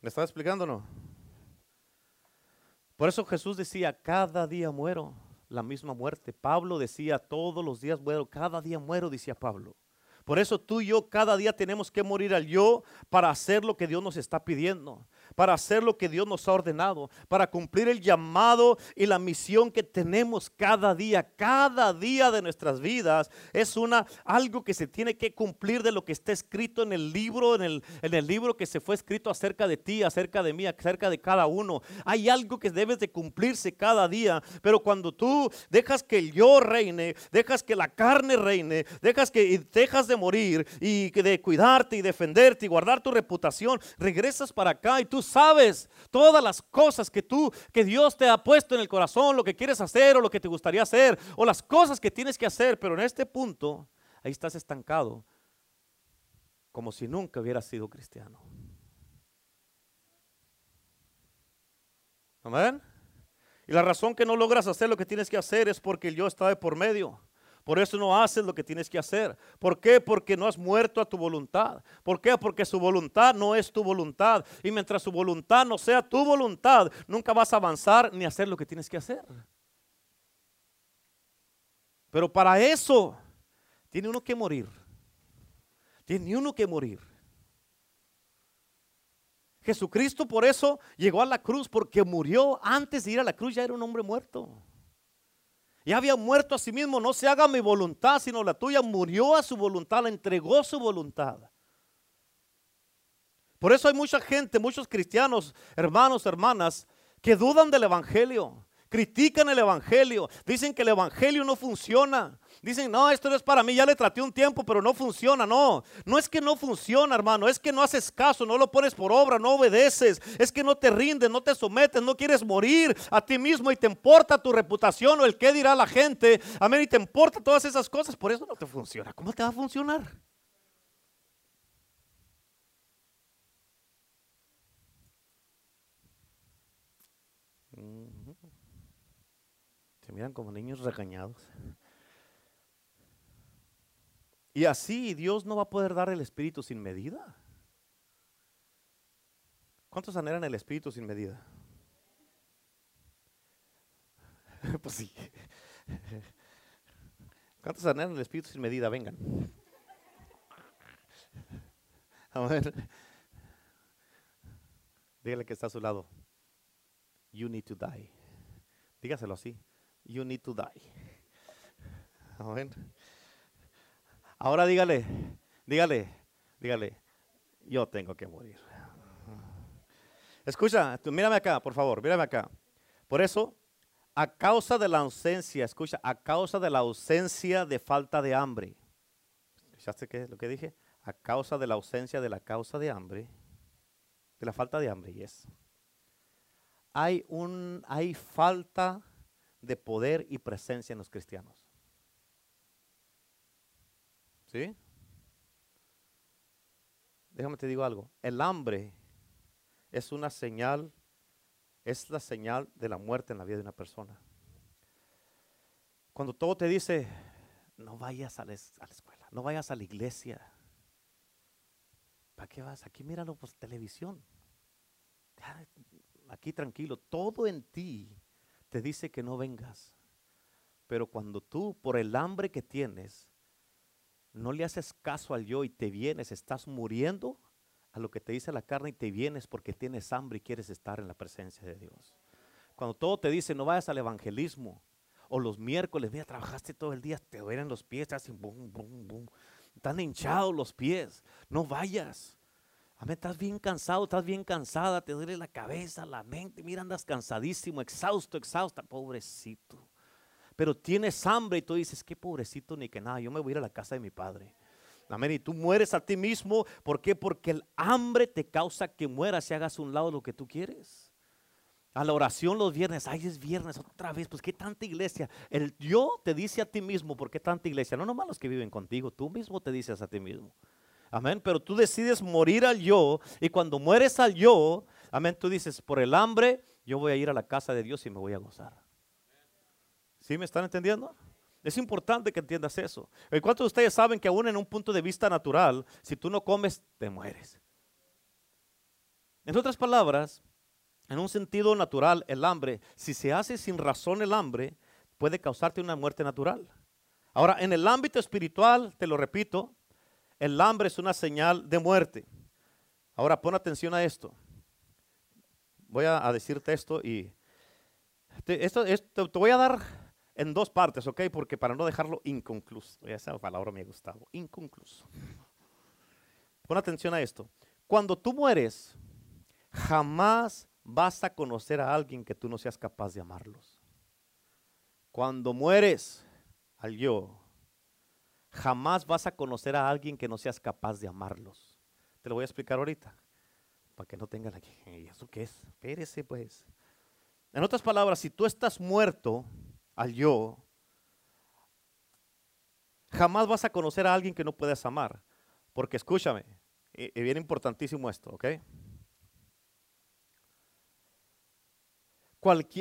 Speaker 1: ¿Me estaba explicando no? Por eso Jesús decía, cada día muero la misma muerte. Pablo decía, todos los días muero, cada día muero, decía Pablo. Por eso tú y yo cada día tenemos que morir al yo para hacer lo que Dios nos está pidiendo para hacer lo que Dios nos ha ordenado, para cumplir el llamado y la misión que tenemos cada día, cada día de nuestras vidas. Es una algo que se tiene que cumplir de lo que está escrito en el libro, en el, en el libro que se fue escrito acerca de ti, acerca de mí, acerca de cada uno. Hay algo que debes de cumplirse cada día, pero cuando tú dejas que el yo reine, dejas que la carne reine, dejas que dejas de morir y de cuidarte y defenderte y guardar tu reputación, regresas para acá y tú sabes todas las cosas que tú, que Dios te ha puesto en el corazón, lo que quieres hacer o lo que te gustaría hacer, o las cosas que tienes que hacer, pero en este punto, ahí estás estancado, como si nunca hubieras sido cristiano. Amén. Y la razón que no logras hacer lo que tienes que hacer es porque el yo está de por medio. Por eso no haces lo que tienes que hacer. ¿Por qué? Porque no has muerto a tu voluntad. ¿Por qué? Porque su voluntad no es tu voluntad. Y mientras su voluntad no sea tu voluntad, nunca vas a avanzar ni hacer lo que tienes que hacer. Pero para eso tiene uno que morir. Tiene uno que morir. Jesucristo por eso llegó a la cruz, porque murió antes de ir a la cruz, ya era un hombre muerto. Ya había muerto a sí mismo, no se haga mi voluntad, sino la tuya. Murió a su voluntad, le entregó su voluntad. Por eso hay mucha gente, muchos cristianos, hermanos, hermanas, que dudan del Evangelio, critican el Evangelio, dicen que el Evangelio no funciona, Dicen, no, esto no es para mí, ya le traté un tiempo, pero no funciona. No, no es que no funciona, hermano, es que no haces caso, no lo pones por obra, no obedeces, es que no te rindes, no te sometes, no quieres morir a ti mismo y te importa tu reputación o el qué dirá la gente. Amén, y te importa todas esas cosas, por eso no te funciona. ¿Cómo te va a funcionar? Se miran como niños regañados. Y así Dios no va a poder dar el Espíritu sin medida. ¿Cuántos anhelan el Espíritu sin medida? pues sí. ¿Cuántos anhelan el Espíritu sin medida? Vengan. A ver. Dígale que está a su lado. You need to die. Dígaselo así. You need to die. Amén. Ahora dígale, dígale, dígale, yo tengo que morir. Escucha, mírame acá, por favor, mírame acá. Por eso, a causa de la ausencia, escucha, a causa de la ausencia de falta de hambre. ¿Escuchaste qué, lo que dije? A causa de la ausencia de la causa de hambre, de la falta de hambre, yes. hay, un, hay falta de poder y presencia en los cristianos. ¿Sí? Déjame te digo algo. El hambre es una señal, es la señal de la muerte en la vida de una persona. Cuando todo te dice, no vayas a la, escuela, no vayas a la iglesia. ¿Para qué vas? Aquí míralo por televisión. Aquí tranquilo, todo en ti te dice que no vengas. Pero cuando tú, por el hambre que tienes, no le haces caso al yo y te vienes, estás muriendo a lo que te dice la carne y te vienes porque tienes hambre y quieres estar en la presencia de Dios. Cuando todo te dice no vayas al evangelismo o los miércoles, mira, trabajaste todo el día, te duelen los pies, te hacen bum, bum, bum. Están hinchados los pies, no vayas. Amén, estás bien cansado, estás bien cansada, te duele la cabeza, la mente, mira, andas cansadísimo, exhausto, exhausta, pobrecito pero tienes hambre y tú dices, qué pobrecito ni que nada, yo me voy a ir a la casa de mi padre. Amén. Y tú mueres a ti mismo. ¿Por qué? Porque el hambre te causa que mueras y hagas un lado lo que tú quieres. A la oración los viernes, ay, es viernes otra vez, pues qué tanta iglesia. El yo te dice a ti mismo, ¿por qué tanta iglesia? No nomás los que viven contigo, tú mismo te dices a ti mismo. Amén, pero tú decides morir al yo y cuando mueres al yo, amén, tú dices, por el hambre, yo voy a ir a la casa de Dios y me voy a gozar. ¿Sí me están entendiendo? Es importante que entiendas eso. ¿Cuántos de ustedes saben que aún en un punto de vista natural, si tú no comes, te mueres? En otras palabras, en un sentido natural, el hambre, si se hace sin razón el hambre, puede causarte una muerte natural. Ahora, en el ámbito espiritual, te lo repito, el hambre es una señal de muerte. Ahora, pon atención a esto. Voy a, decirte esto y esto, esto, te voy a dar en dos partes, ¿ok? Porque para no dejarlo inconcluso, esa palabra me ha gustado, inconcluso. Pon atención a esto. Cuando tú mueres, jamás vas a conocer a alguien que tú no seas capaz de amarlos. Cuando mueres al yo, jamás vas a conocer a alguien que no seas capaz de amarlos. Te lo voy a explicar ahorita, para que no tengan aquí. ¿Y eso qué es? Espérese pues. En otras palabras, si tú estás muerto, al yo, jamás vas a conocer a alguien que no puedas amar. Porque escúchame, y, bien importantísimo esto, ¿ok?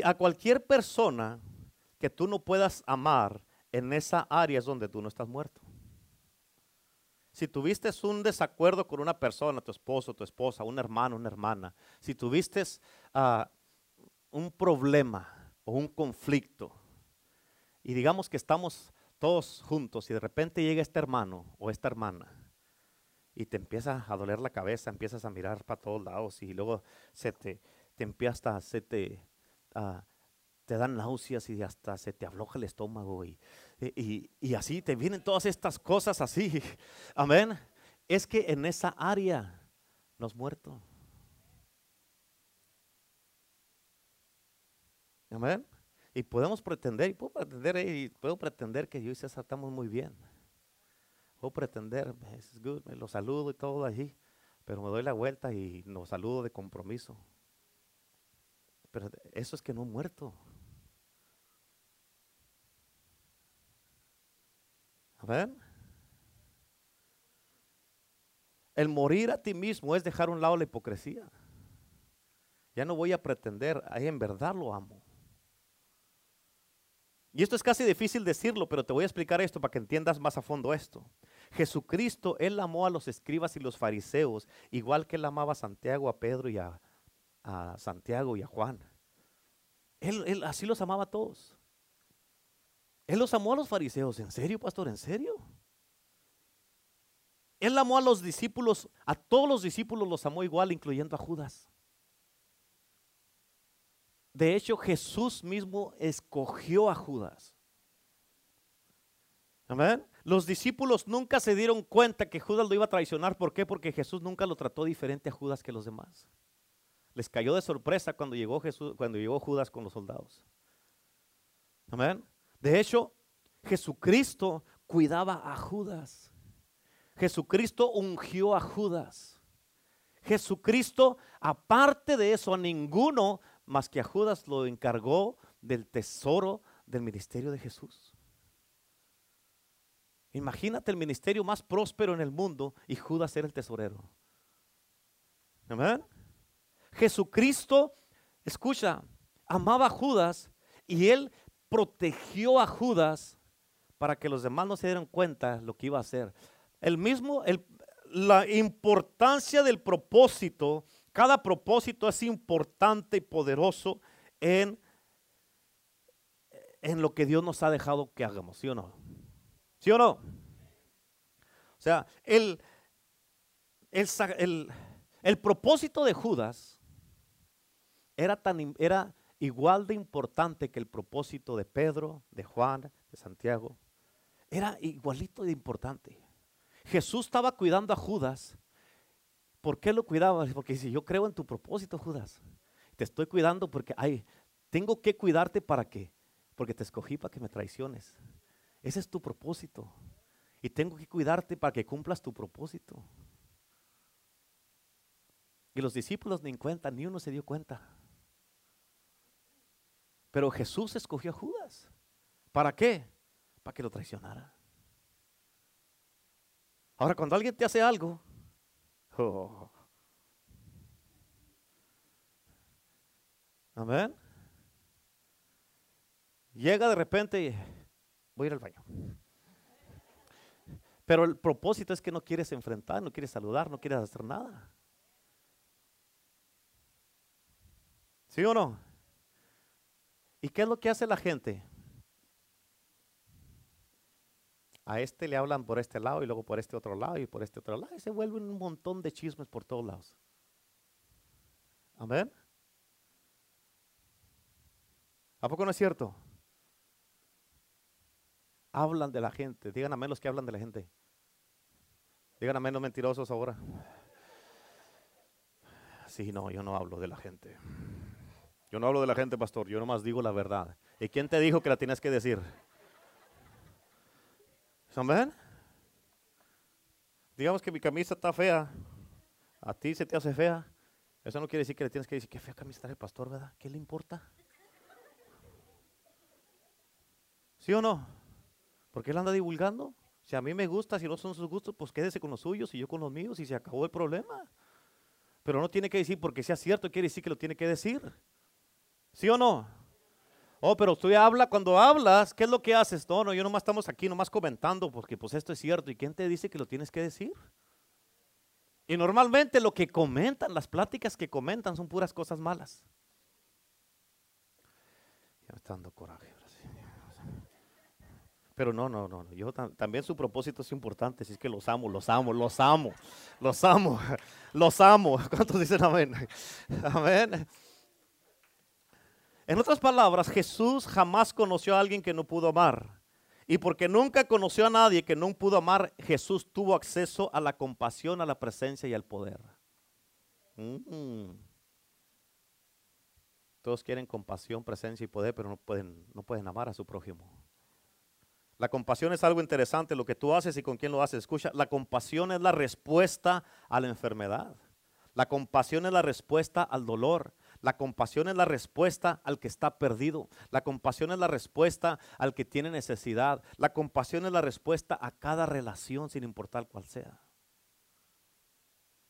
Speaker 1: a cualquier persona que tú no puedas amar en esa área es donde tú no estás muerto. Si tuviste un desacuerdo con una persona, tu esposo, tu esposa, un hermano, una hermana, si tuviste ah, un problema o un conflicto, y digamos que estamos todos juntos y de repente llega este hermano o esta hermana y te empieza a doler la cabeza, empiezas a mirar para todos lados y luego se te, te empieza, se te, uh, te dan náuseas y hasta se te afloja el estómago y, y, y así te vienen todas estas cosas así. Amén. Es que en esa área no has muerto. Amén. Y podemos pretender, y puedo pretender, y puedo pretender que yo y César estamos muy bien. Puedo pretender, es me lo saludo y todo allí, pero me doy la vuelta y nos saludo de compromiso. Pero eso es que no he muerto. A ver. El morir a ti mismo es dejar a un lado la hipocresía. Ya no voy a pretender, ahí en verdad lo amo. Y esto es casi difícil decirlo, pero te voy a explicar esto para que entiendas más a fondo esto. Jesucristo, Él amó a los escribas y los fariseos, igual que Él amaba a Santiago, a Pedro y a, Santiago y a Juan. Él, así los amaba a todos. Él los amó a los fariseos. ¿En serio, pastor? ¿En serio? Él amó a los discípulos, a todos los discípulos los amó igual, incluyendo a Judas. De hecho, Jesús mismo escogió a Judas. Amén. Los discípulos nunca se dieron cuenta que Judas lo iba a traicionar. ¿Por qué? Porque Jesús nunca lo trató diferente a Judas que los demás. Les cayó de sorpresa cuando llegó, Jesús, cuando llegó Judas con los soldados. Amén. De hecho, Jesucristo cuidaba a Judas. Jesucristo ungió a Judas. Jesucristo, aparte de eso, a ninguno más que a Judas lo encargó del tesoro del ministerio de Jesús. Imagínate el ministerio más próspero en el mundo y Judas era el tesorero. Amén. Jesucristo, escucha, amaba a Judas y él protegió a Judas para que los demás no se dieran cuenta lo que iba a hacer. El mismo, la importancia del propósito, cada propósito es importante y poderoso en, en lo que Dios nos ha dejado que hagamos, ¿sí o no? ¿Sí o no? O sea, el, el, el propósito de Judas era, tan, era igual de importante que el propósito de Pedro, de Juan, de Santiago. Era igualito de importante. Jesús estaba cuidando a Judas. ¿Por qué lo cuidaba? Porque dice, yo creo en tu propósito, Judas. Te estoy cuidando porque ay, tengo que cuidarte para qué? Porque te escogí para que me traiciones. Ese es tu propósito. Y tengo que cuidarte para que cumplas tu propósito. Y los discípulos ni en cuenta, ni uno se dio cuenta. Pero Jesús escogió a Judas. ¿Para qué? Para que lo traicionara. Ahora, cuando alguien te hace algo, oh, amén. Llega de repente y voy a ir al baño. Pero el propósito es que no quieres enfrentar, no quieres saludar, no quieres hacer nada. ¿Sí o no? ¿Y qué es lo que hace la gente? A este le hablan por este lado y luego por este otro lado y por este otro lado. Y se vuelven un montón de chismes por todos lados. Amén. ¿A poco no es cierto? Hablan de la gente. Digan a menos que hablan de la gente. Digan a menos mentirosos ahora. Sí, no, yo no hablo de la gente. Yo no hablo de la gente, pastor, yo nomás digo la verdad. ¿Y quién te dijo que la tienes que decir? ¿Amén? Digamos que mi camisa está fea. A ti se te hace fea. Eso no quiere decir que le tienes que decir, qué fea camisa está el pastor, ¿verdad? ¿Qué le importa? ¿Sí o no? Porque él anda divulgando. Si a mí me gusta, si no son sus gustos, pues quédese con los suyos y yo con los míos y se acabó el problema. Pero no tiene que decir porque sea cierto, quiere decir que lo tiene que decir. ¿Sí o no? Oh, pero tú habla, cuando hablas, ¿qué es lo que haces? No, no, yo nomás estamos aquí, nomás comentando, porque pues esto es cierto. ¿Y quién te dice que lo tienes que decir? Y normalmente lo que comentan, las pláticas que comentan son puras cosas malas. Ya me está dando coraje. Pero no, no, no. Yo también su propósito es importante. Si es que los amo, los amo, los amo, los amo, los amo. ¿Cuántos dicen amén? Amén. En otras palabras, Jesús jamás conoció a alguien que no pudo amar. Y porque nunca conoció a nadie que no pudo amar, Jesús tuvo acceso a la compasión, a la presencia y al poder. Mm. Todos quieren compasión, presencia y poder, pero no pueden, no pueden amar a su prójimo. La compasión es algo interesante, lo que tú haces y con quién lo haces. Escucha, la compasión es la respuesta a la enfermedad. La compasión es la respuesta al dolor. La compasión es la respuesta al que está perdido. La compasión es la respuesta al que tiene necesidad. La compasión es la respuesta a cada relación, sin importar cuál sea.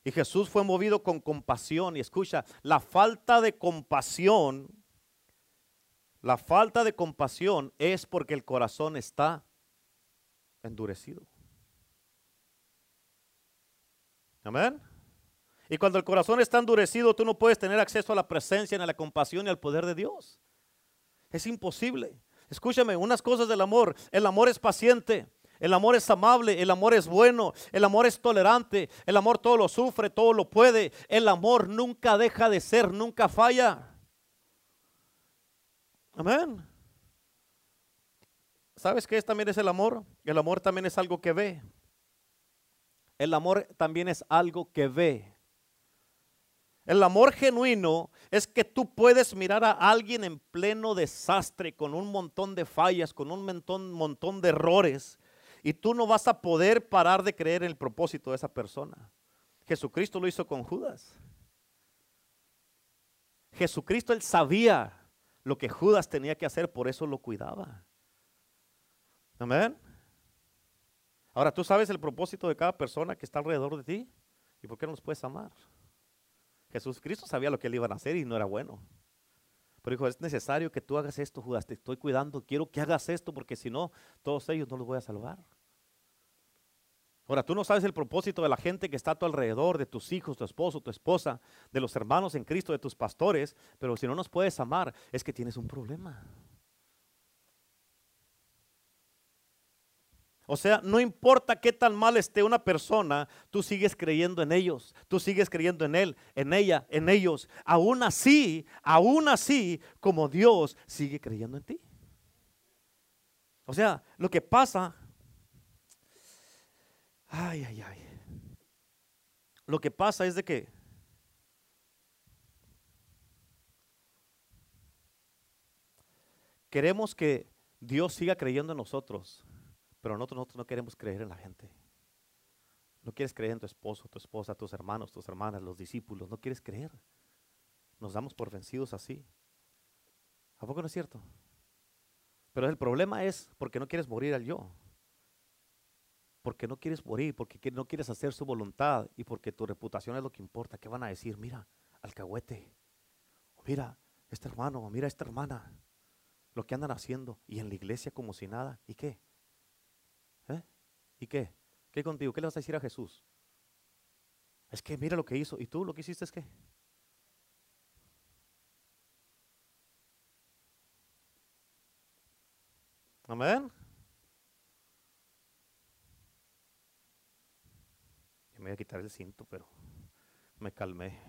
Speaker 1: Y Jesús fue movido con compasión. Y escucha, la falta de compasión, la falta de compasión es porque el corazón está endurecido. Amén. Y cuando el corazón está endurecido, tú no puedes tener acceso a la presencia, ni a la compasión, ni al poder de Dios. Es imposible. Escúchame, unas cosas del amor. El amor es paciente. El amor es amable, el amor es bueno, el amor es tolerante, el amor todo lo sufre, todo lo puede. El amor nunca deja de ser, nunca falla. Amén. ¿Sabes qué también es el amor? El amor también es algo que ve. El amor también es algo que ve. El amor genuino es que tú puedes mirar a alguien en pleno desastre, con un montón de fallas, con un montón, de errores, y tú no vas a poder parar de creer en el propósito de esa persona. Jesucristo lo hizo con Judas. Jesucristo, él sabía lo que Judas tenía que hacer, por eso lo cuidaba. Amén. Ahora, ¿tú sabes el propósito de cada persona que está alrededor de ti? ¿Y por qué no los puedes amar? Jesús Cristo sabía lo que él iba a hacer y no era bueno. Pero dijo, es necesario que tú hagas esto, Judas, te estoy cuidando, quiero que hagas esto porque si no, todos ellos no los voy a salvar. Ahora, tú no sabes el propósito de la gente que está a tu alrededor, de tus hijos, tu esposo, tu esposa, de los hermanos en Cristo, de tus pastores, pero si no nos puedes amar, es que tienes un problema. O sea, no importa qué tan mal esté una persona, tú sigues creyendo en ellos, tú sigues creyendo en él, en ella, en ellos. Aún así, aún así, como Dios sigue creyendo en ti. O sea, lo que pasa, ay, ay, ay. Lo que pasa es de que queremos que Dios siga creyendo en nosotros pero nosotros, no queremos creer en la gente. No quieres creer en tu esposo, tu esposa, tus hermanos, tus hermanas, los discípulos. No quieres creer. Nos damos por vencidos así. ¿A poco no es cierto? Pero el problema es porque no quieres morir al yo. Porque no quieres morir, porque no quieres hacer su voluntad y porque tu reputación es lo que importa. ¿Qué van a decir? Mira, alcahuete. Mira, este hermano, mira esta hermana. Lo que andan haciendo. Y en la iglesia como si nada. ¿Y qué? ¿Y qué? ¿Qué contigo? ¿Qué le vas a decir a Jesús? Es que mira lo que hizo. ¿Y tú lo que hiciste es qué? Amén. Yo me voy a quitar el cinto, pero me calmé.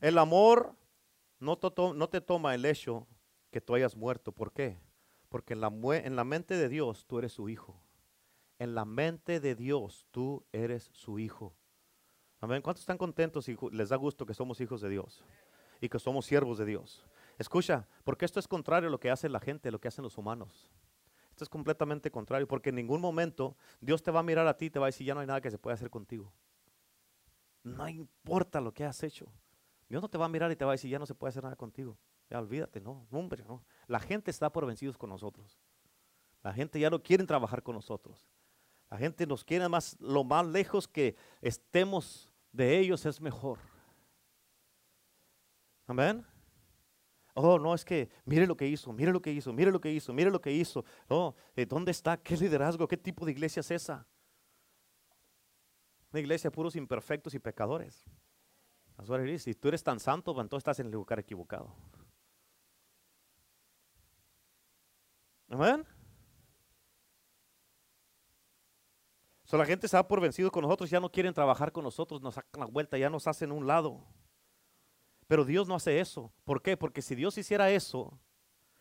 Speaker 1: El amor no te, no te toma el hecho que tú hayas muerto. ¿Por qué? Porque en la, en la mente de Dios tú eres su hijo en la mente de Dios, tú eres su hijo. Amén. ¿Cuántos están contentos y les da gusto que somos hijos de Dios? Y que somos siervos de Dios. Escucha, porque esto es contrario a lo que hace la gente, lo que hacen los humanos. Esto es completamente contrario, porque en ningún momento Dios te va a mirar a ti y te va a decir, ya no hay nada que se pueda hacer contigo. No importa lo que has hecho. Dios no te va a mirar y te va a decir, ya no se puede hacer nada contigo. Olvídate, no, hombre, no. La gente está por vencidos con nosotros. La gente ya no quiere trabajar con nosotros. La gente nos quiere más, lo más lejos que estemos de ellos es mejor. Amén. Oh, no, es que mire lo que hizo, mire lo que hizo, mire lo que hizo, mire lo que hizo. Oh, eh, ¿dónde está? ¿Qué liderazgo? ¿Qué tipo de iglesia es esa? Una iglesia de puros imperfectos y pecadores. Si tú eres tan santo, pues, entonces estás en el lugar equivocado. Amén. So, la gente se da por vencido con nosotros, ya no quieren trabajar con nosotros, nos sacan la vuelta, ya nos hacen un lado. Pero Dios no hace eso. ¿Por qué? Porque si Dios hiciera eso,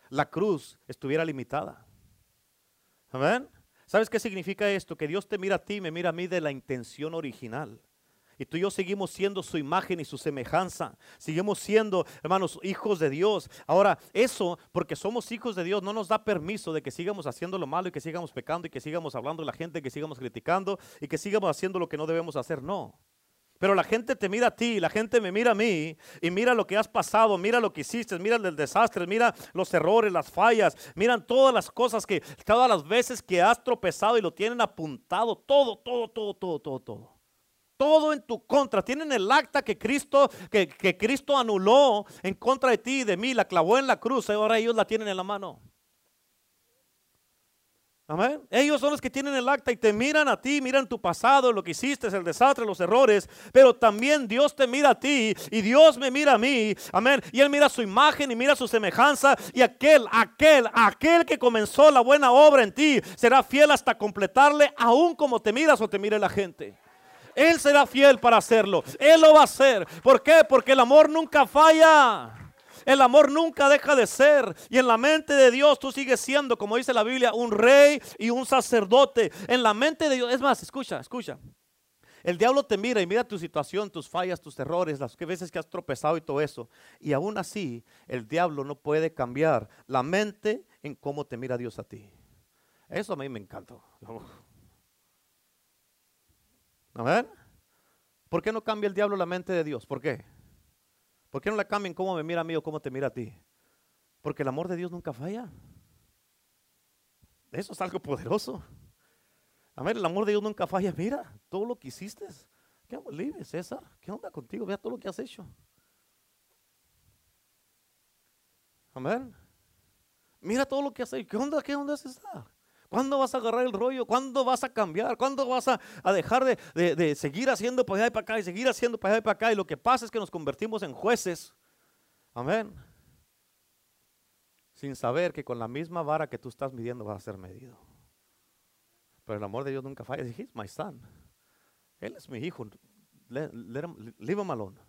Speaker 1: la cruz estuviera limitada. Amén. ¿Sabes qué significa esto? Que Dios te mira a ti, me mira a mí de la intención original. Y tú y yo seguimos siendo su imagen y su semejanza. Seguimos siendo, hermanos, hijos de Dios. Ahora, eso, porque somos hijos de Dios, no nos da permiso de que sigamos haciendo lo malo y que sigamos pecando y que sigamos hablando de la gente, que sigamos criticando y que sigamos haciendo lo que no debemos hacer. No. Pero la gente te mira a ti, la gente me mira a mí y mira lo que has pasado, mira lo que hiciste, mira el desastre, mira los errores, las fallas, miran todas las cosas que, todas las veces que has tropezado y lo tienen apuntado, todo, todo, todo, todo, todo, todo todo en tu contra. Tienen el acta que Cristo, que, Cristo anuló en contra de ti y de mí, la clavó en la cruz, ahora ellos la tienen en la mano. Amén. Ellos son los que tienen el acta y te miran a ti, miran tu pasado, lo que hiciste, el desastre, los errores, pero también Dios te mira a ti y Dios me mira a mí. Amén. Y Él mira su imagen y mira su semejanza y aquel, aquel, aquel que comenzó la buena obra en ti será fiel hasta completarle, aún como te miras o te mire la gente. Él será fiel para hacerlo. Él lo va a hacer. ¿Por qué? Porque el amor nunca falla. El amor nunca deja de ser. Y en la mente de Dios tú sigues siendo, como dice la Biblia, un rey y un sacerdote. En la mente de Dios. Es más, escucha, escucha. El diablo te mira y mira tu situación, tus fallas, tus errores, las veces que has tropezado y todo eso. Y aún así, el diablo no puede cambiar la mente en cómo te mira Dios a ti. Eso a mí me encanta. Amén. ¿Por qué no cambia el diablo la mente de Dios? ¿Por qué? ¿Por qué no le cambian cómo me mira a mí o cómo te mira a ti? Porque el amor de Dios nunca falla. Eso es algo poderoso. A ver, el amor de Dios nunca falla. Mira, todo lo que hiciste. Qué libre, César. ¿Qué onda contigo? Vea todo lo que has hecho. Amén. Mira todo lo que has hecho. ¿Qué onda? ¿Qué onda esa? ¿Cuándo vas a agarrar el rollo? ¿Cuándo vas a cambiar? ¿Cuándo vas a, dejar de, seguir haciendo para allá y para acá y seguir haciendo para allá y para acá? Y lo que pasa es que nos convertimos en jueces. Amén. Sin saber que con la misma vara que tú estás midiendo vas a ser medido. Pero el amor de Dios nunca falla. He's my son. Él es mi hijo. Let, alone.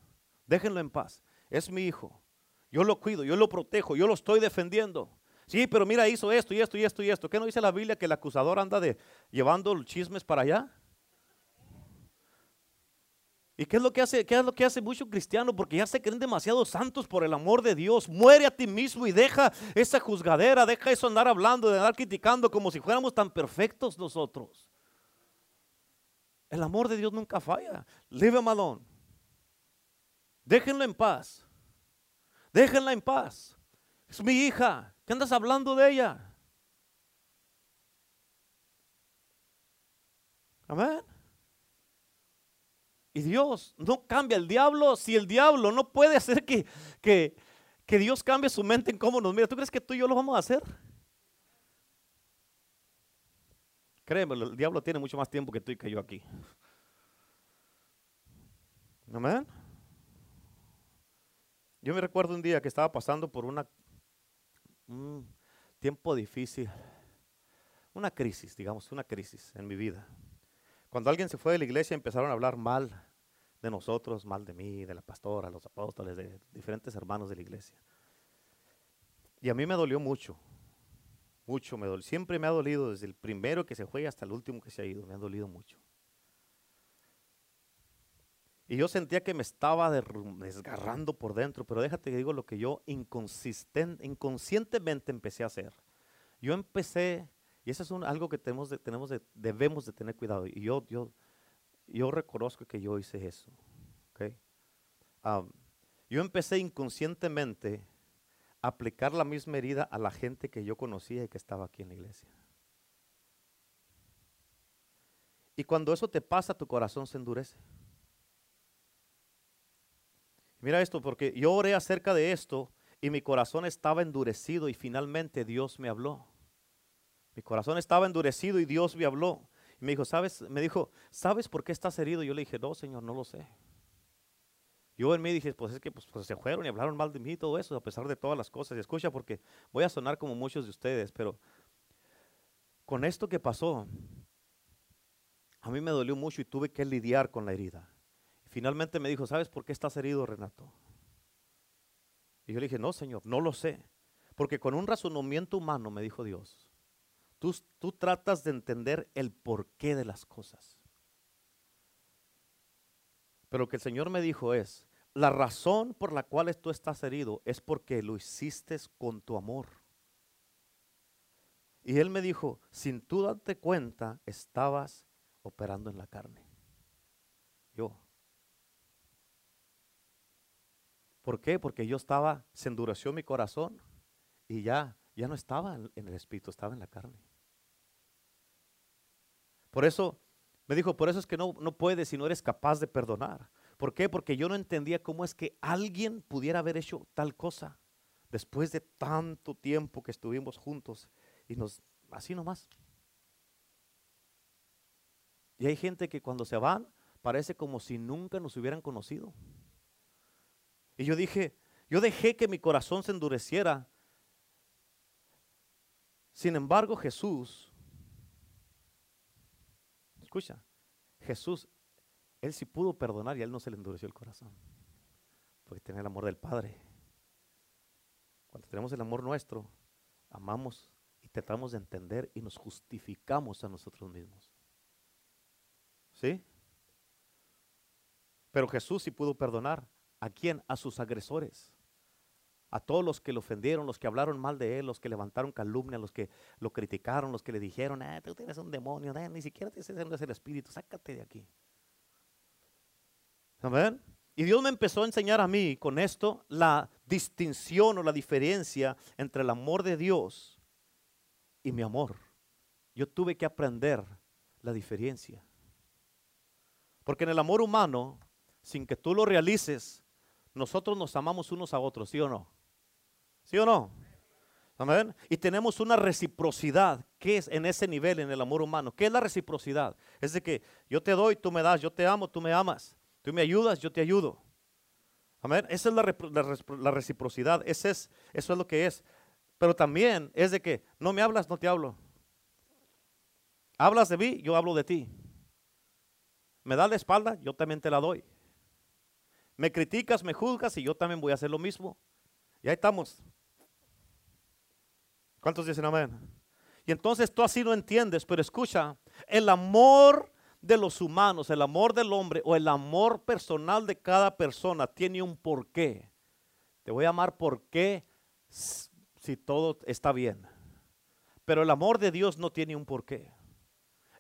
Speaker 1: Déjenlo en paz. Es mi hijo. Yo lo cuido, yo lo protejo, yo lo estoy defendiendo. Sí, pero mira, hizo esto y esto y esto y esto. ¿Qué no dice la Biblia que el acusador anda de, llevando chismes para allá? ¿Y qué es lo que hace? ¿Qué es lo que hace mucho cristiano? Porque ya se creen demasiado santos por el amor de Dios. Muere a ti mismo y deja esa juzgadera, deja eso andar hablando, de andar criticando como si fuéramos tan perfectos nosotros. El amor de Dios nunca falla. Leave him alone. Déjenlo en paz. Déjenla en paz. Es mi hija. ¿Qué andas hablando de ella? Amén. Y Dios no cambia el diablo. Si el diablo no puede hacer que, que, que Dios cambie su mente en cómo nos mira, ¿tú crees que tú y yo lo vamos a hacer? Créeme, el diablo tiene mucho más tiempo que tú y que yo aquí. Amén. Yo me recuerdo un día que estaba pasando por una, tiempo difícil, una crisis, digamos, una crisis en mi vida. Cuando alguien se fue de la iglesia empezaron a hablar mal de nosotros, mal de mí, de la pastora, los apóstoles, de diferentes hermanos de la iglesia. Y a mí me dolió mucho, mucho me dolió. Siempre me ha dolido desde el primero que se fue hasta el último que se ha ido, me ha dolido mucho. Y yo sentía que me estaba desgarrando por dentro, pero déjate que digo lo que yo inconscientemente empecé a hacer. Yo empecé, y eso es algo que tenemos, de, tenemos debemos de tener cuidado, y yo, yo, yo reconozco que yo hice eso. yo empecé inconscientemente a aplicar la misma herida a la gente que yo conocía y que estaba aquí en la iglesia. Y cuando eso te pasa, tu corazón se endurece. Mira esto, porque yo oré acerca de esto y mi corazón estaba endurecido y finalmente Dios me habló. Mi corazón estaba endurecido y Dios me habló. Y me dijo, ¿sabes? Me dijo, ¿sabes por qué estás herido? Yo le dije, no, Señor, no lo sé. Yo en mí dije, pues es que pues, pues, se fueron y hablaron mal de mí y todo eso, a pesar de todas las cosas. Y escucha, porque voy a sonar como muchos de ustedes, pero con esto que pasó, a mí me dolió mucho y tuve que lidiar con la herida. Finalmente me dijo, ¿sabes por qué estás herido, Renato? Y yo le dije, no, Señor, no lo sé. Porque con un razonamiento humano, me dijo Dios, tú, tú tratas de entender el porqué de las cosas. Pero lo que el Señor me dijo es, la razón por la cual tú estás herido es porque lo hiciste con tu amor. Y Él me dijo, sin tú darte cuenta, estabas operando en la carne. Yo, ¿Por qué? Porque yo estaba, se endureció mi corazón y ya, ya no estaba en, el espíritu, estaba en la carne. Por eso, me dijo, por eso es que no, no puedes si no eres capaz de perdonar. ¿Por qué? Porque yo no entendía cómo es que alguien pudiera haber hecho tal cosa después de tanto tiempo que estuvimos juntos y nos, así nomás. Y hay gente que cuando se van parece como si nunca nos hubieran conocido. Y yo dije, yo dejé que mi corazón se endureciera. Sin embargo, Jesús, escucha, Jesús, Él sí pudo perdonar y a Él no se le endureció el corazón. Porque tenía el amor del Padre. Cuando tenemos el amor nuestro, amamos y tratamos de entender y nos justificamos a nosotros mismos. ¿Sí? Pero Jesús sí pudo perdonar. ¿A quién? A sus agresores. A todos los que le ofendieron, los que hablaron mal de él, los que levantaron calumnia, los que lo criticaron, los que le dijeron, ah, tú tienes un demonio, ni siquiera te es el espíritu, sácate de aquí. Amén. Y Dios me empezó a enseñar a mí con esto la distinción o la diferencia entre el amor de Dios y mi amor. Yo tuve que aprender la diferencia. Porque en el amor humano, sin que tú lo realices, nosotros nos amamos unos a otros, ¿sí o no? ¿Sí o no? Amén. Y tenemos una reciprocidad. ¿Qué es en ese nivel, en el amor humano? ¿Qué es la reciprocidad? Es de que yo te doy, tú me das, yo te amo, tú me amas. Tú me ayudas, yo te ayudo. Amén. Esa es la, reciprocidad. Ese es, eso es lo que es. Pero también es de que no me hablas, no te hablo. Hablas de mí, yo hablo de ti. Me das la espalda, yo también te la doy. Me criticas, me juzgas y yo también voy a hacer lo mismo. Y ahí estamos. ¿Cuántos dicen amén? Y entonces tú así no entiendes, pero escucha, el amor de los humanos, el amor del hombre o el amor personal de cada persona tiene un porqué. Te voy a amar porque si todo está bien. Pero el amor de Dios no tiene un porqué.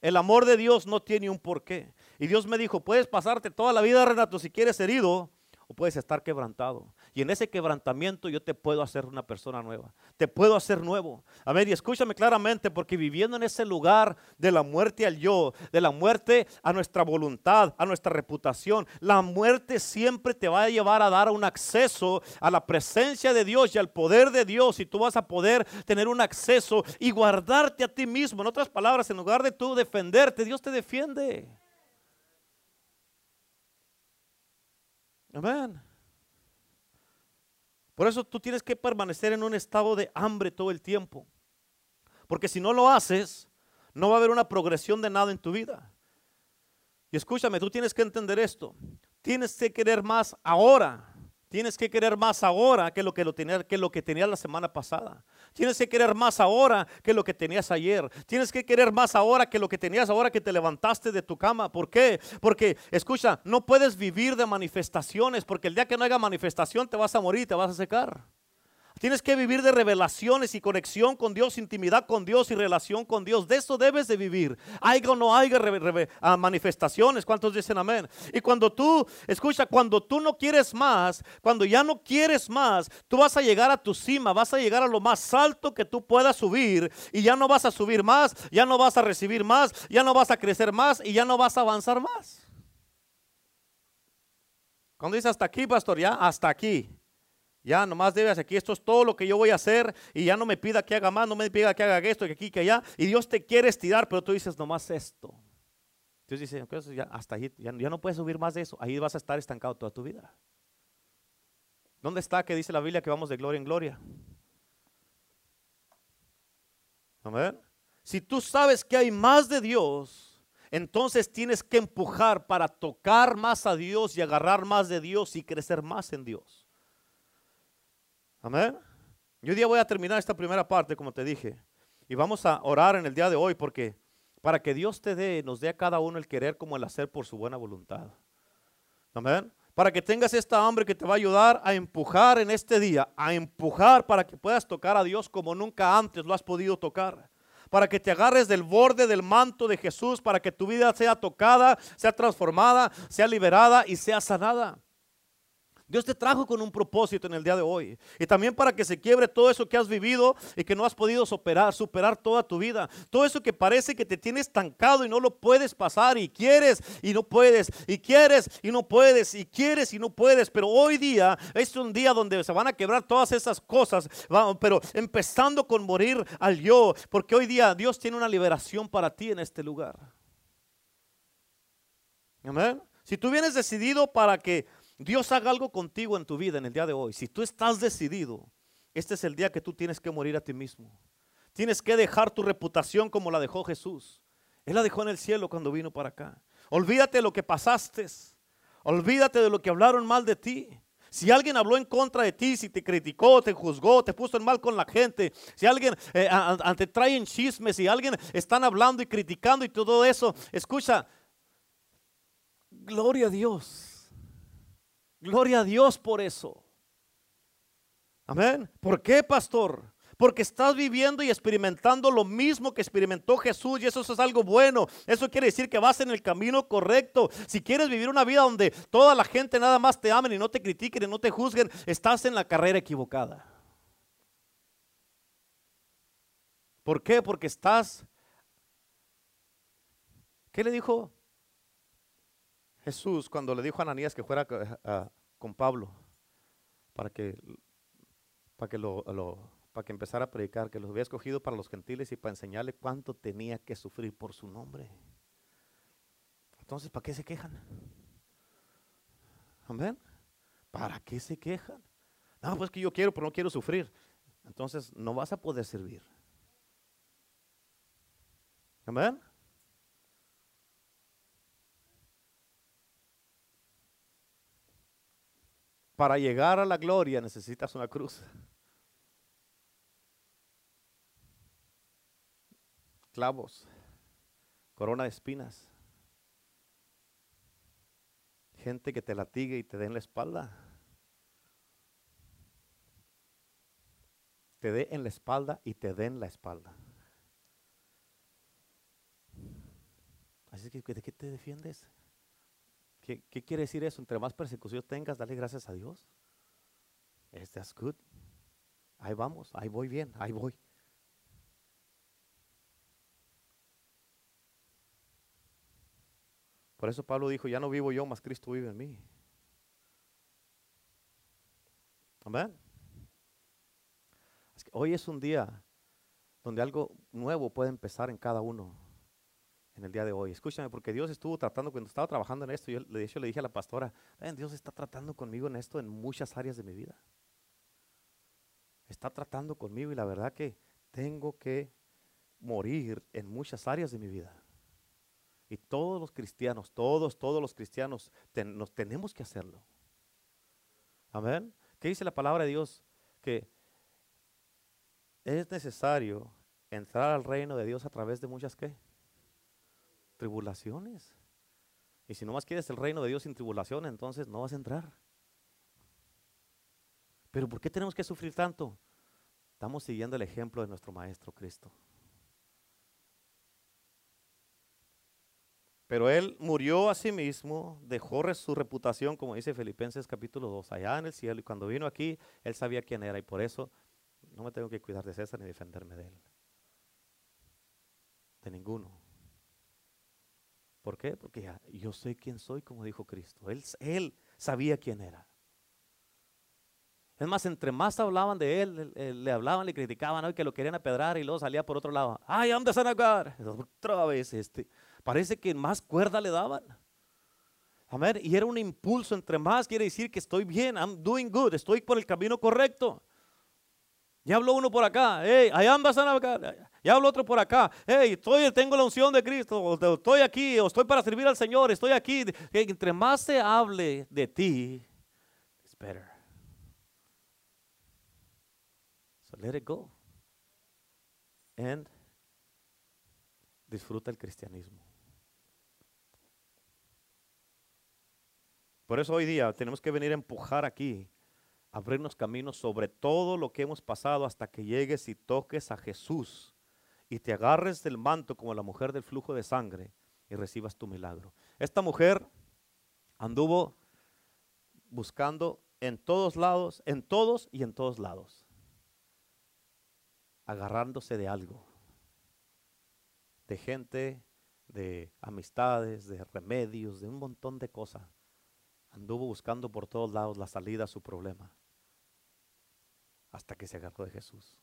Speaker 1: El amor de Dios no tiene un porqué. Y Dios me dijo, puedes pasarte toda la vida, Renato, si quieres herido, o puedes estar quebrantado. Y en ese quebrantamiento yo te puedo hacer una persona nueva. Te puedo hacer nuevo. A ver, y escúchame claramente, porque viviendo en ese lugar de la muerte al yo, de la muerte a nuestra voluntad, a nuestra reputación, la muerte siempre te va a llevar a dar un acceso a la presencia de Dios y al poder de Dios. Y tú vas a poder tener un acceso y guardarte a ti mismo. En otras palabras, en lugar de tú defenderte, Dios te defiende. Amén. Por eso tú tienes que permanecer en un estado de hambre todo el tiempo. Porque si no lo haces, no va a haber una progresión de nada en tu vida. Y escúchame, tú tienes que entender esto. Tienes que querer más ahora Tienes que querer más ahora que lo que, lo tenía, que lo que tenías la semana pasada. Tienes que querer más ahora que lo que tenías ayer. Tienes que querer más ahora que lo que tenías ahora que te levantaste de tu cama. ¿Por qué? Porque, escucha, no puedes vivir de manifestaciones porque el día que no haya manifestación te vas a morir, te vas a secar. Tienes que vivir de revelaciones y conexión con Dios, intimidad con Dios y relación con Dios. De eso debes de vivir. Haya o no haya ah, manifestaciones. ¿Cuántos dicen amén? Y cuando tú, escucha, cuando tú no quieres más, cuando ya no quieres más, tú vas a llegar a tu cima, vas a llegar a lo más alto que tú puedas subir y ya no vas a subir más, ya no vas a recibir más, ya no vas a crecer más y ya no vas a avanzar más. Cuando dice hasta aquí, pastor, ya hasta aquí. Ya nomás debes aquí, esto es todo lo que yo voy a hacer y ya no me pida que haga más, no me pida que haga esto, que aquí, que allá. Y Dios te quiere estirar, pero tú dices nomás esto. Dios dice, ya, hasta ahí, ya, no puedes subir más de eso. Ahí vas a estar estancado toda tu vida. ¿Dónde está que dice la Biblia que vamos de gloria en gloria? Amén. Si tú sabes que hay más de Dios, entonces tienes que empujar para tocar más a Dios y agarrar más de Dios y crecer más en Dios. Amén. Yo hoy día voy a terminar esta primera parte, como te dije. Y vamos a orar en el día de hoy porque para que Dios te dé, nos dé a cada uno el querer como el hacer por su buena voluntad. Amén. Para que tengas esta hambre que te va a ayudar a empujar en este día, a empujar para que puedas tocar a Dios como nunca antes lo has podido tocar. Para que te agarres del borde del manto de Jesús, para que tu vida sea tocada, sea transformada, sea liberada y sea sanada. Dios te trajo con un propósito en el día de hoy. Y también para que se quiebre todo eso que has vivido y que no has podido superar, superar toda tu vida. Todo eso que parece que te tiene estancado y no lo puedes pasar y quieres y no puedes y quieres y no puedes y quieres y no puedes. Pero hoy día es un día donde se van a quebrar todas esas cosas. Pero empezando con morir al yo. Porque hoy día Dios tiene una liberación para ti en este lugar. Amén. Si tú vienes decidido para que Dios haga algo contigo en tu vida en el día de hoy. Si tú estás decidido, este es el día que tú tienes que morir a ti mismo. Tienes que dejar tu reputación como la dejó Jesús. Él la dejó en el cielo cuando vino para acá. Olvídate de lo que pasaste. Olvídate de lo que hablaron mal de ti. Si alguien habló en contra de ti, si te criticó, te juzgó, te puso en mal con la gente, si alguien eh, te traen chismes, si alguien están hablando y criticando y todo eso, escucha, gloria a Dios. Gloria a Dios por eso. Amén. ¿Por qué, pastor? Porque estás viviendo y experimentando lo mismo que experimentó Jesús y eso, es algo bueno. Eso quiere decir que vas en el camino correcto. Si quieres vivir una vida donde toda la gente nada más te amen y no te critiquen y no te juzguen, estás en la carrera equivocada. ¿Por qué? Porque estás... ¿Qué le dijo Jesús cuando le dijo a Ananías que fuera con Pablo para que, para que lo para que empezara a predicar, que los había escogido para los gentiles y para enseñarle cuánto tenía que sufrir por su nombre. Entonces, ¿para qué se quejan? Amén. ¿Para qué se quejan? No, pues que yo quiero, pero no quiero sufrir. Entonces, no vas a poder servir. Amén. Para llegar a la gloria necesitas una cruz. clavos, corona de espinas, gente que te latigue y te dé en la espalda. Te dé en la espalda y te den la espalda. Así que, ¿de qué te defiendes? ¿Qué, quiere decir eso? Entre más persecución tengas, dale gracias a Dios. That's good. Ahí vamos, ahí voy bien, ahí voy. Por eso Pablo dijo, ya no vivo yo, más Cristo vive en mí. Amén. hoy es un día donde algo nuevo puede empezar en cada uno en el día de hoy. Escúchame, porque Dios estuvo tratando, cuando estaba trabajando en esto, yo de hecho le dije a la pastora, Dios está tratando conmigo en esto en muchas áreas de mi vida. Está tratando conmigo y la verdad que tengo que morir en muchas áreas de mi vida. Y todos los cristianos, todos, todos los cristianos, nos tenemos que hacerlo. Amén. ¿Qué dice la palabra de Dios? Que es necesario entrar al reino de Dios a través de muchas qué? Tribulaciones. Y si no más quieres el reino de Dios sin tribulación, entonces no vas a entrar. Pero ¿por qué tenemos que sufrir tanto? Estamos siguiendo el ejemplo de nuestro Maestro Cristo. Pero él murió a sí mismo, dejó su reputación, como dice Filipenses capítulo 2, allá en el cielo. Y cuando vino aquí, él sabía quién era. Y por eso no me tengo que cuidar de César ni defenderme de él. De ninguno. ¿Por qué? Porque yo sé quién soy, como dijo Cristo. Él, sabía quién era. Es más, entre más hablaban de él, le, hablaban, le criticaban, ¿no? que lo querían apedrar y luego salía por otro lado. ¡Ay, I'm the son of God! Otra vez este. Parece que más cuerda le daban. Amén. Y era un impulso. Entre más quiere decir que estoy bien. I'm doing good. Estoy por el camino correcto. Ya habló uno por acá. Hey, I am Ya habló otro por acá. Hey, estoy, tengo la unción de Cristo. estoy aquí. O estoy para servir al Señor. Estoy aquí. Entre más se hable de ti, it's better. So let it go. And disfruta el cristianismo. Por eso hoy día tenemos que venir a empujar aquí, abrirnos caminos sobre todo lo que hemos pasado hasta que llegues y toques a Jesús y te agarres del manto como la mujer del flujo de sangre y recibas tu milagro. Esta mujer anduvo buscando en todos lados, en todos y en todos lados, agarrándose de algo, de gente, de amistades, de remedios, de un montón de cosas Anduvo buscando por todos lados la salida a su problema. Hasta que se agarró de Jesús.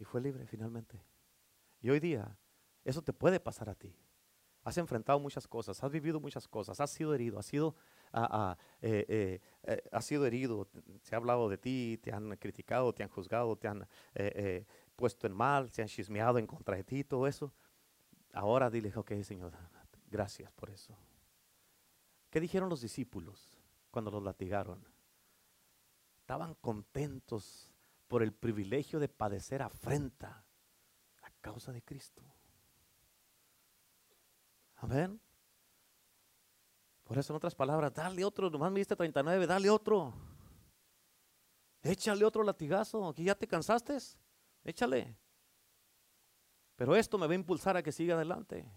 Speaker 1: Y fue libre finalmente. Y hoy día, eso te puede pasar a ti. Has enfrentado muchas cosas, has vivido muchas cosas, has sido herido, has sido, ah, ah, eh, eh, eh, sido herido, se ha hablado de ti, te han criticado, te han juzgado, te han puesto en mal, se han chismeado en contra de ti, todo eso. Ahora dile, ok, Señor, gracias por eso. ¿Qué dijeron los discípulos cuando los latigaron? Estaban contentos por el privilegio de padecer afrenta a causa de Cristo. Amén. Por eso, en otras palabras, dale otro, nomás me diste 39, dale otro. Échale otro latigazo, aquí ya te cansaste. Échale. Pero esto me va a impulsar a que siga adelante.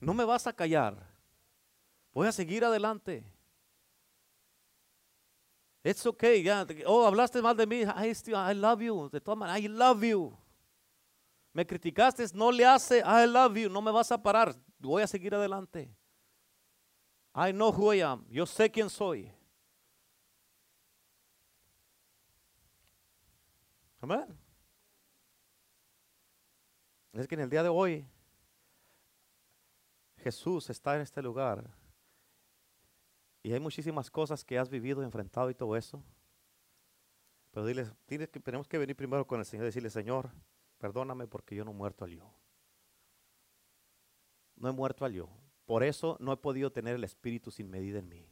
Speaker 1: No me vas a callar. Voy a seguir adelante. It's okay, ya. Oh, hablaste mal de mí. I, I love you. De todas maneras, I love you. Me criticaste, no le hace, I love you. No me vas a parar. Voy a seguir adelante. I know who I am. Yo sé quién soy. Amén. Es que en el día de hoy Jesús está en este lugar y hay muchísimas cosas que has vivido, enfrentado y todo eso. Pero dile, que, tenemos que venir primero con el Señor y decirle, Señor, perdóname porque yo no he muerto al yo. No he muerto al yo. Por eso no he podido tener el Espíritu sin medida en mí.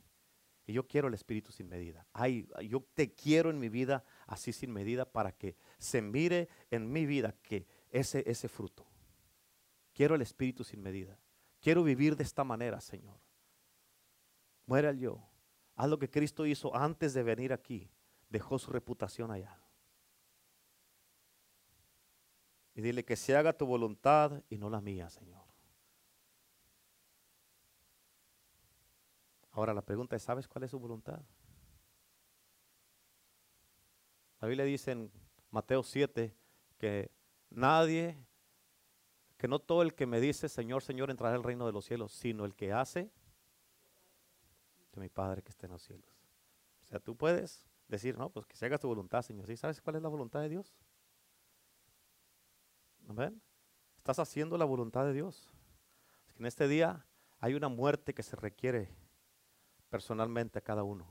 Speaker 1: Y yo quiero el Espíritu sin medida. Ay, yo te quiero en mi vida así sin medida para que se mire en mi vida que ese, ese fruto. Quiero el Espíritu sin medida. Quiero vivir de esta manera, Señor. Muere al yo. Haz lo que Cristo hizo antes de venir aquí. Dejó su reputación allá. Y dile que se haga tu voluntad y no la mía, Señor. Ahora la pregunta es, ¿sabes cuál es su voluntad? La Biblia dice en Mateo 7 que nadie que no todo el que me dice Señor, Señor entrará al reino de los cielos, sino el que hace de mi Padre que está en los cielos. O sea, tú puedes decir, no, pues que se haga tu voluntad, Señor. ¿Sí sabes cuál es la voluntad de Dios? ¿Amén? Estás haciendo la voluntad de Dios. Es que en este día hay una muerte que se requiere personalmente a cada uno.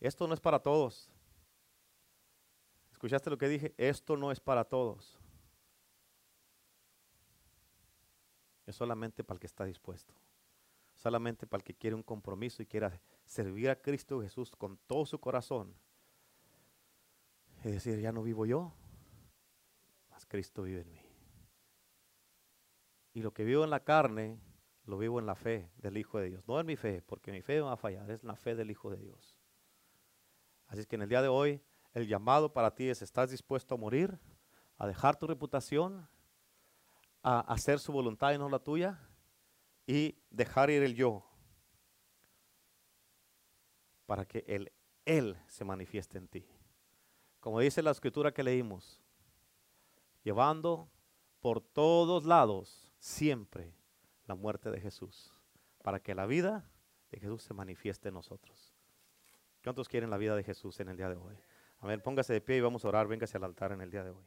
Speaker 1: Esto no es para todos. ¿Escuchaste lo que dije? Esto no es para todos. es solamente para el que está dispuesto. Solamente para el que quiere un compromiso y quiera servir a Cristo Jesús con todo su corazón. Y decir, ya no vivo yo, mas Cristo vive en mí. Y lo que vivo en la carne, lo vivo en la fe del Hijo de Dios. No en mi fe, porque mi fe va a fallar, es la fe del Hijo de Dios. Así es que en el día de hoy, el llamado para ti es, ¿estás dispuesto a morir? ¿A dejar tu reputación? a hacer su voluntad y no la tuya y dejar ir el yo para que el Él se manifieste en ti. Como dice la escritura que leímos, llevando por todos lados siempre la muerte de Jesús, para que la vida de Jesús se manifieste en nosotros. ¿Cuántos quieren la vida de Jesús en el día de hoy? A ver, póngase de pie y vamos a orar, véngase al altar en el día de hoy.